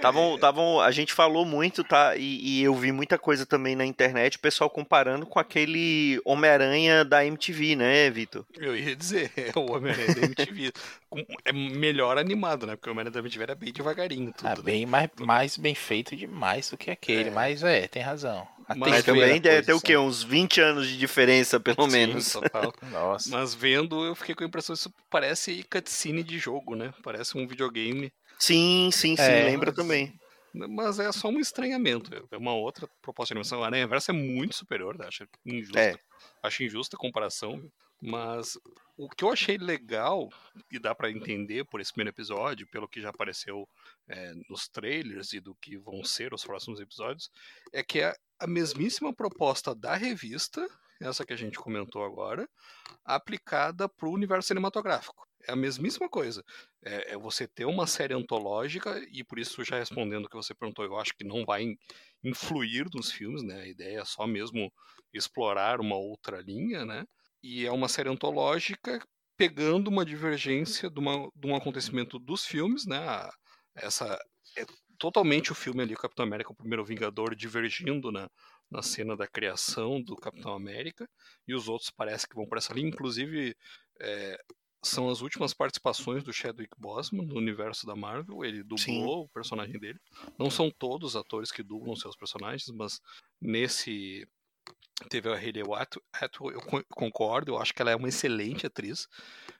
Tavam, tavam, a gente falou muito, tá? E, e eu vi muita coisa também na internet, o pessoal comparando com aquele Homem-Aranha da MTV, né, Vitor? Eu ia dizer, é <laughs> o Homem-Aranha da MTV. Com- É melhor animado, né? Porque o Homem-Aranha da MTV era bem devagarinho tudo. Ah, né? bem mais, mais bem feito demais do que aquele. É. Mas é, tem razão. Mas também deve ter o quê? Uns 20 anos de diferença, pelo Sim, menos. total. <laughs> Nossa. Mas vendo, eu fiquei com a impressão que isso parece cutscene de jogo, né? Parece um videogame. Sim, sim, sim, É. lembra também. Mas é só um estranhamento. É uma outra proposta de animação. A Aranha Versa é muito superior, né? acho injusta. É. Acho injusta a comparação. Mas o que eu achei legal, e dá pra entender por esse primeiro episódio, pelo que já apareceu é, nos trailers e do que vão ser os próximos episódios, é que é a mesmíssima proposta da revista, essa que a gente comentou agora, aplicada pro universo cinematográfico. É a mesmíssima coisa. É, é você ter uma série antológica, e por isso, já respondendo o que você perguntou, eu acho que não vai in- influir nos filmes, né? A ideia é só mesmo explorar uma outra linha, né? E é uma série antológica pegando uma divergência de, uma, de um acontecimento dos filmes, né? Essa é totalmente o filme ali, o Capitão América, o primeiro Vingador, divergindo na, na cena da criação do Capitão América, e os outros parece que vão por essa linha, inclusive é, são as últimas participações do Chadwick Boseman no universo da Marvel, ele dublou Sim. o personagem dele. Não são todos os atores que dublam seus personagens, mas nesse teve a Hayley Atwell, Atwell, eu con- concordo, eu acho que ela é uma excelente atriz.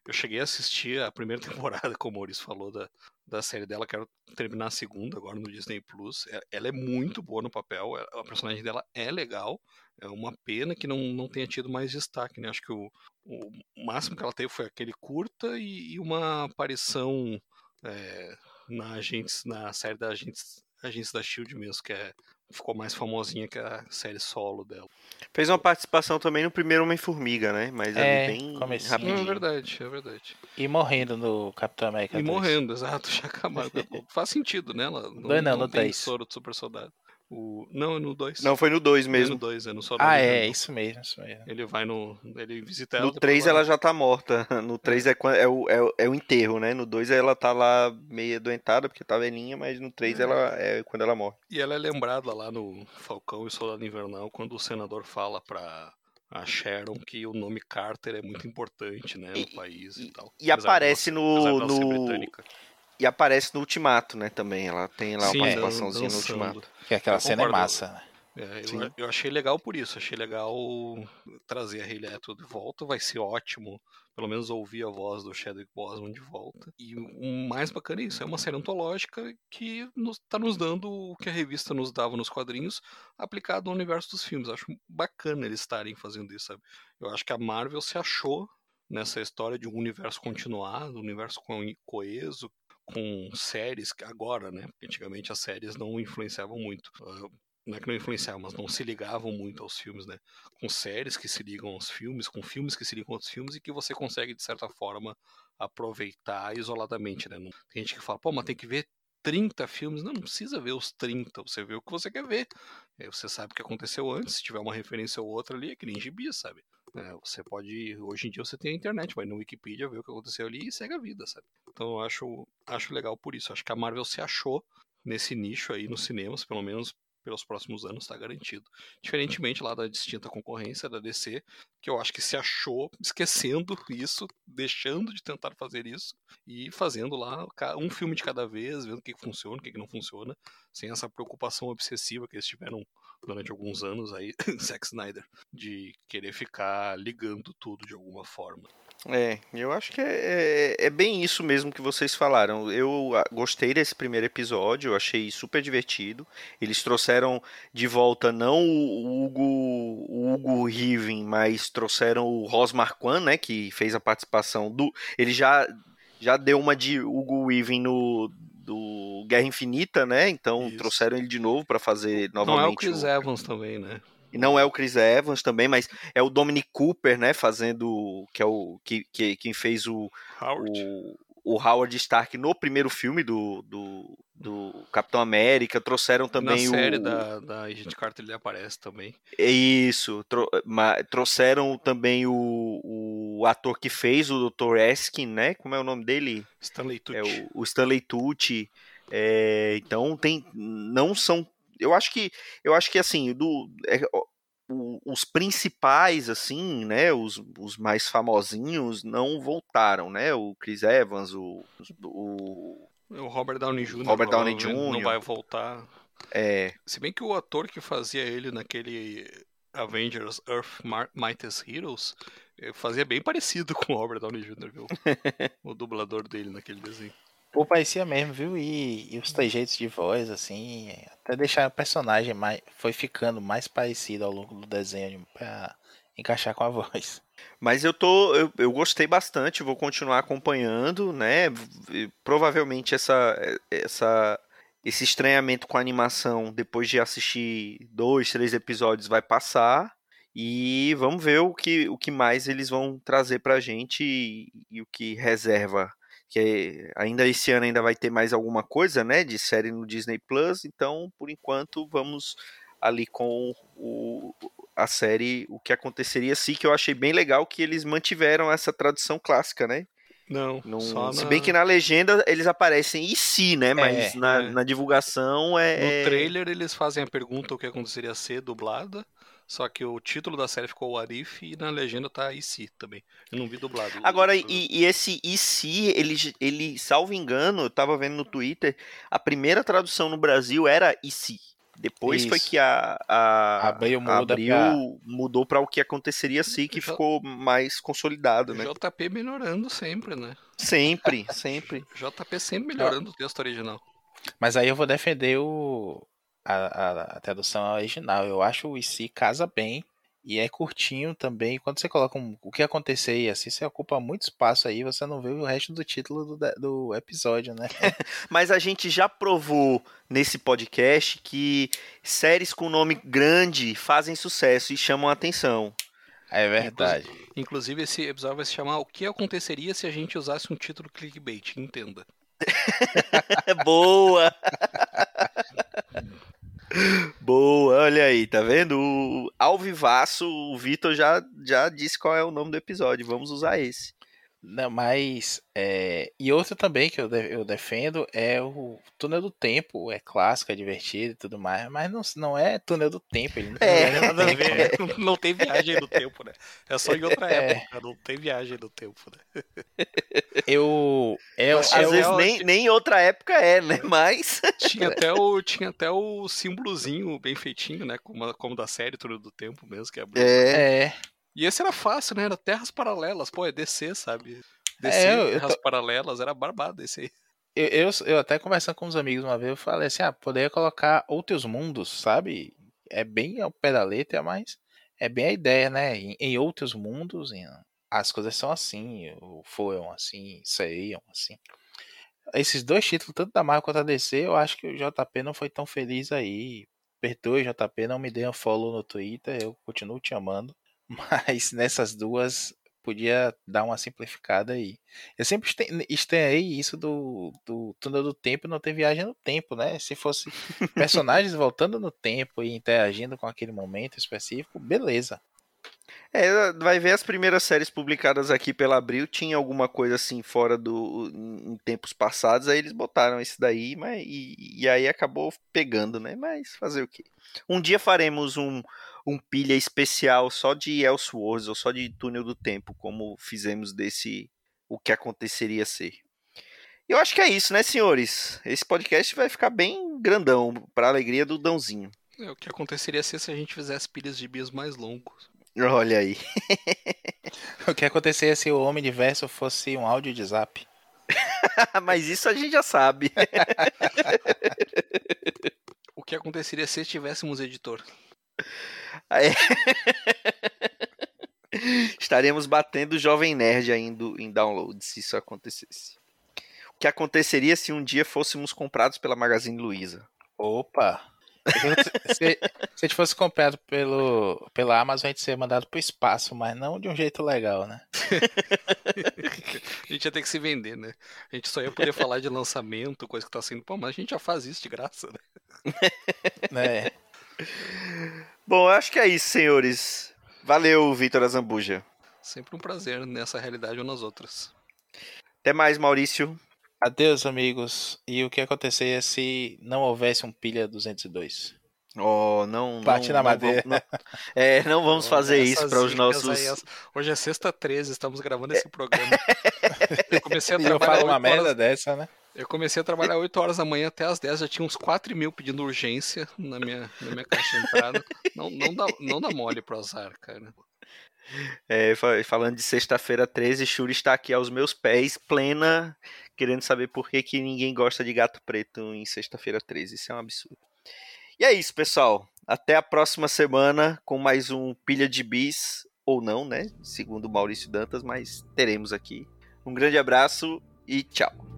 Eu cheguei a assistir a primeira <laughs> temporada, como o Maurício falou, da, da série dela, quero terminar a segunda agora no Disney Plus. É- Ela é muito boa no papel, é- a personagem dela é legal. É uma pena que não, não tenha tido mais destaque, né? Acho que o, o máximo que ela teve foi aquele curta e, e uma aparição é, na, agentes, na série da Agentes, Agentes da Shield mesmo, que é, ficou mais famosinha que a série solo dela. Fez uma participação também no primeiro Homem-Formiga, né? Mas É, ali bem comecinho. Não, rapidinho. é verdade, é verdade. E morrendo no Capitão América. E 2. morrendo, <laughs> exato, já acabou. <laughs> Faz sentido, né? Ela não, Dois não, no tem soro de super soldado. O... Não, é no 2. Não, foi no 2 é no mesmo. 2, é no soro Ah, é, isso mesmo, isso mesmo. Ele vai no. Ele visita ela. No depois 3 vai- ela já tá morta. <laughs> No 3 é, é, o, é, o- é o enterro, né? No 2 ela tá lá meio adoentada porque tá velhinha, mas no 3 ela é quando ela morre. E ela é lembrada lá no Falcão e Soldado Invernal quando o senador fala pra a Sharon que o nome Carter é muito importante, né, no E- país e, tal. E Apesar aparece no, no. E aparece no Ultimato, né? Também ela tem lá Sim, uma participaçãozinha no. Ultimato. Que aquela Eu cena é massa, né? É, eu, eu achei legal por isso, achei legal trazer a Atwell de volta, vai ser ótimo, pelo menos ouvir a voz do Chadwick Boseman de volta. E o mais bacana é isso, é uma série antológica que nos, tá nos dando o que a revista nos dava nos quadrinhos, aplicado ao universo dos filmes. Acho bacana eles estarem fazendo isso, sabe? Eu acho que a Marvel se achou nessa história de um universo continuado, um universo co- coeso, com séries agora, né? Porque antigamente as séries não influenciavam muito. Ah, não é que não influenciavam, mas não se ligavam muito aos filmes, né? Com séries que se ligam aos filmes, com filmes que se ligam aos filmes e que você consegue, de certa forma, aproveitar isoladamente, né? Tem gente que fala, pô, mas tem que ver 30 filmes. Não, não precisa ver os 30, você vê o que você quer ver. Aí você sabe o que aconteceu antes, se tiver uma referência ou outra ali, é que nem gibi, sabe? É, você pode, hoje em dia você tem a internet, vai no Wikipedia ver o que aconteceu ali e segue a vida, sabe? Então eu acho, acho legal por isso. Acho que a Marvel se achou nesse nicho aí nos cinemas, pelo menos pelos próximos anos está garantido. Diferentemente lá da distinta concorrência da DC, que eu acho que se achou esquecendo <laughs> isso, deixando de tentar fazer isso e fazendo lá um filme de cada vez, vendo o que funciona, o que não funciona, sem essa preocupação obsessiva que eles tiveram durante alguns anos aí, <laughs> Zack Snyder, de querer ficar ligando tudo de alguma forma. É, eu acho que é, é, é, bem isso mesmo que vocês falaram. Eu ah, gostei desse primeiro episódio, eu achei super divertido. Eles trouxeram de volta não o Hugo, o Hugo Riven, mas trouxeram o Ross Marquand, né, que fez a participação do... Ele já, já deu uma de Hugo Weaving no do Guerra Infinita, né? Então isso. trouxeram ele de novo para fazer novamente. Não é o Chris o... Evans também, né? E não é o Chris Evans também, mas é o Dominic Cooper, né? Fazendo. Que é o. Que, que, quem fez o. Howard. O, o Howard Stark no primeiro filme do, do, do Capitão América. Trouxeram também Na série o. da, da Agent Carter ele aparece também. É isso. Tro, trouxeram também o, o ator que fez o Dr. Eskin, né? Como é o nome dele? Stanley Tucci. É o, o Stanley Tucci. É, então tem. Não são eu acho que eu acho que assim do é, o, os principais assim né os, os mais famosinhos não voltaram né o Chris Evans o, o o Robert Downey Jr. Robert Downey Jr. não vai voltar é se bem que o ator que fazia ele naquele Avengers Earth Mightiest Heroes eh, fazia bem parecido <laughs> com o Robert Downey Jr. Viu? <laughs> o dublador dele naquele desenho Pô, parecia mesmo, viu? E, e os trejeitos de voz, assim, até deixar o personagem mais. Foi ficando mais parecido ao longo do desenho pra encaixar com a <laughs> voz. Mas eu tô. Eu, eu gostei bastante, vou continuar acompanhando, né? Provavelmente essa, essa, esse estranhamento com a animação, depois de assistir dois, três episódios, vai passar. E vamos ver o que, o que mais eles vão trazer pra gente e, e o que reserva que ainda esse ano ainda vai ter mais alguma coisa, né, de série no Disney Plus, então por enquanto vamos ali com o, a série O que aconteceria se que eu achei bem legal que eles mantiveram essa tradução clássica, né? Não, Num, se bem que na legenda eles aparecem e se, né? Mas é, na, é. na divulgação é. No é trailer eles fazem a pergunta o que aconteceria se dublada. Só que o título da série ficou o Arif e na legenda tá IC também. Eu não vi dublado. Agora, e, e esse IC, ele, ele, salvo engano, eu tava vendo no Twitter, a primeira tradução no Brasil era IC. Depois Isso. foi que a, a Abril, muda Abril pra... mudou para o que aconteceria se que ficou mais consolidado, né? JP melhorando sempre, né? Sempre, sempre. JP sempre melhorando o texto original. Mas aí eu vou defender o, a, a, a tradução original. Eu acho o IC casa bem e é curtinho também. Quando você coloca um, o que acontecer e assim, você ocupa muito espaço aí, você não vê o resto do título do, do episódio, né? <laughs> Mas a gente já provou nesse podcast que séries com nome grande fazem sucesso e chamam a atenção. É verdade. Inclusive, inclusive, esse episódio vai se chamar O que aconteceria se a gente usasse um título clickbait? Entenda. <laughs> Boa! <laughs> Boa, olha aí, tá vendo? O, o Vitor já, já disse qual é o nome do episódio. Vamos usar esse. Não, mas. É... E outro também que eu, de, eu defendo é o Túnel do Tempo. É clássico, é divertido e tudo mais. Mas não, não é Túnel do Tempo. Ele não é. tem nada a ver. Não tem viagem no tempo, né? É só em outra <laughs> é. época. Não tem viagem no tempo, né? Eu. É, Às é, vezes nem, nem em outra época é, né? Mas. Tinha até o, tinha até o símbolozinho bem feitinho, né? Como, como da série Túnel do Tempo mesmo. Que é, é. E esse era fácil, né? Era terras paralelas. Pô, é DC, sabe? DC, é, terras tô... paralelas, era barbado esse aí. Eu, eu, eu, até conversando com uns amigos uma vez, eu falei assim, ah, poderia colocar outros mundos, sabe? É bem ao pé da letra, mas é bem a ideia, né? Em, em outros mundos, em, as coisas são assim, foram assim, seriam assim. Esses dois títulos, tanto da Marvel quanto da DC, eu acho que o JP não foi tão feliz aí. Perdoe, JP, não me dê um follow no Twitter, eu continuo te amando. Mas <laughs> nessas duas podia dar uma simplificada aí. Eu sempre estranhei isso do, do túnel do tempo não ter viagem no tempo, né? Se fosse personagens <laughs> voltando no tempo e interagindo com aquele momento específico, beleza. É, vai ver as primeiras séries publicadas aqui pela Abril, tinha alguma coisa assim fora do em tempos passados, aí eles botaram esse daí, mas e, e aí acabou pegando, né? Mas fazer o quê? Um dia faremos um um pilha especial só de Elseworlds ou só de Túnel do Tempo, como fizemos desse o que aconteceria ser. Eu acho que é isso, né, senhores? Esse podcast vai ficar bem grandão, para alegria do Dãozinho. É, o que aconteceria ser se a gente fizesse pilhas de bios mais longos. Olha aí. <laughs> o que aconteceria se o Omniverso fosse um áudio de zap? <laughs> Mas isso a gente já sabe. <laughs> o que aconteceria se tivéssemos editor? É. <laughs> Estaremos batendo o Jovem Nerd ainda em download, se isso acontecesse. O que aconteceria se um dia fôssemos comprados pela Magazine Luiza? Opa! <laughs> Se, se, a gente fosse comprado pelo, pela Amazon, a gente seria mandado pro espaço, mas não de um jeito legal, né? <laughs> a gente ia ter que se vender, né? A gente só ia poder falar de lançamento, coisa que tá sendo. Pô, mas a gente já faz isso de graça, né? né? Bom, acho que é isso, senhores. Valeu, Vitor Azambuja. Sempre um prazer nessa realidade ou nas outras. Até mais, Maurício. Adeus, amigos. E o que aconteceria se não houvesse um pilha 202? Oh, não. Bate não, na não madeira. Vamos, não, é, não vamos fazer isso para os nossos. Aí, hoje é sexta 13, estamos gravando esse programa. <laughs> Eu comecei a trabalhar. uma merda horas... dessa, né? Eu comecei a trabalhar 8 horas da manhã até as 10, já tinha uns 4 mil pedindo urgência na minha, na minha caixa de entrada. não, não, dá, não dá mole pro azar, cara. É, falando de sexta-feira 13, Shuri está aqui aos meus pés, plena, querendo saber por que, que ninguém gosta de gato preto em sexta-feira 13. Isso é um absurdo. E é isso, pessoal. Até a próxima semana com mais um Pilha de Bis, ou não, né? Segundo Maurício Dantas, mas teremos aqui. Um grande abraço e tchau.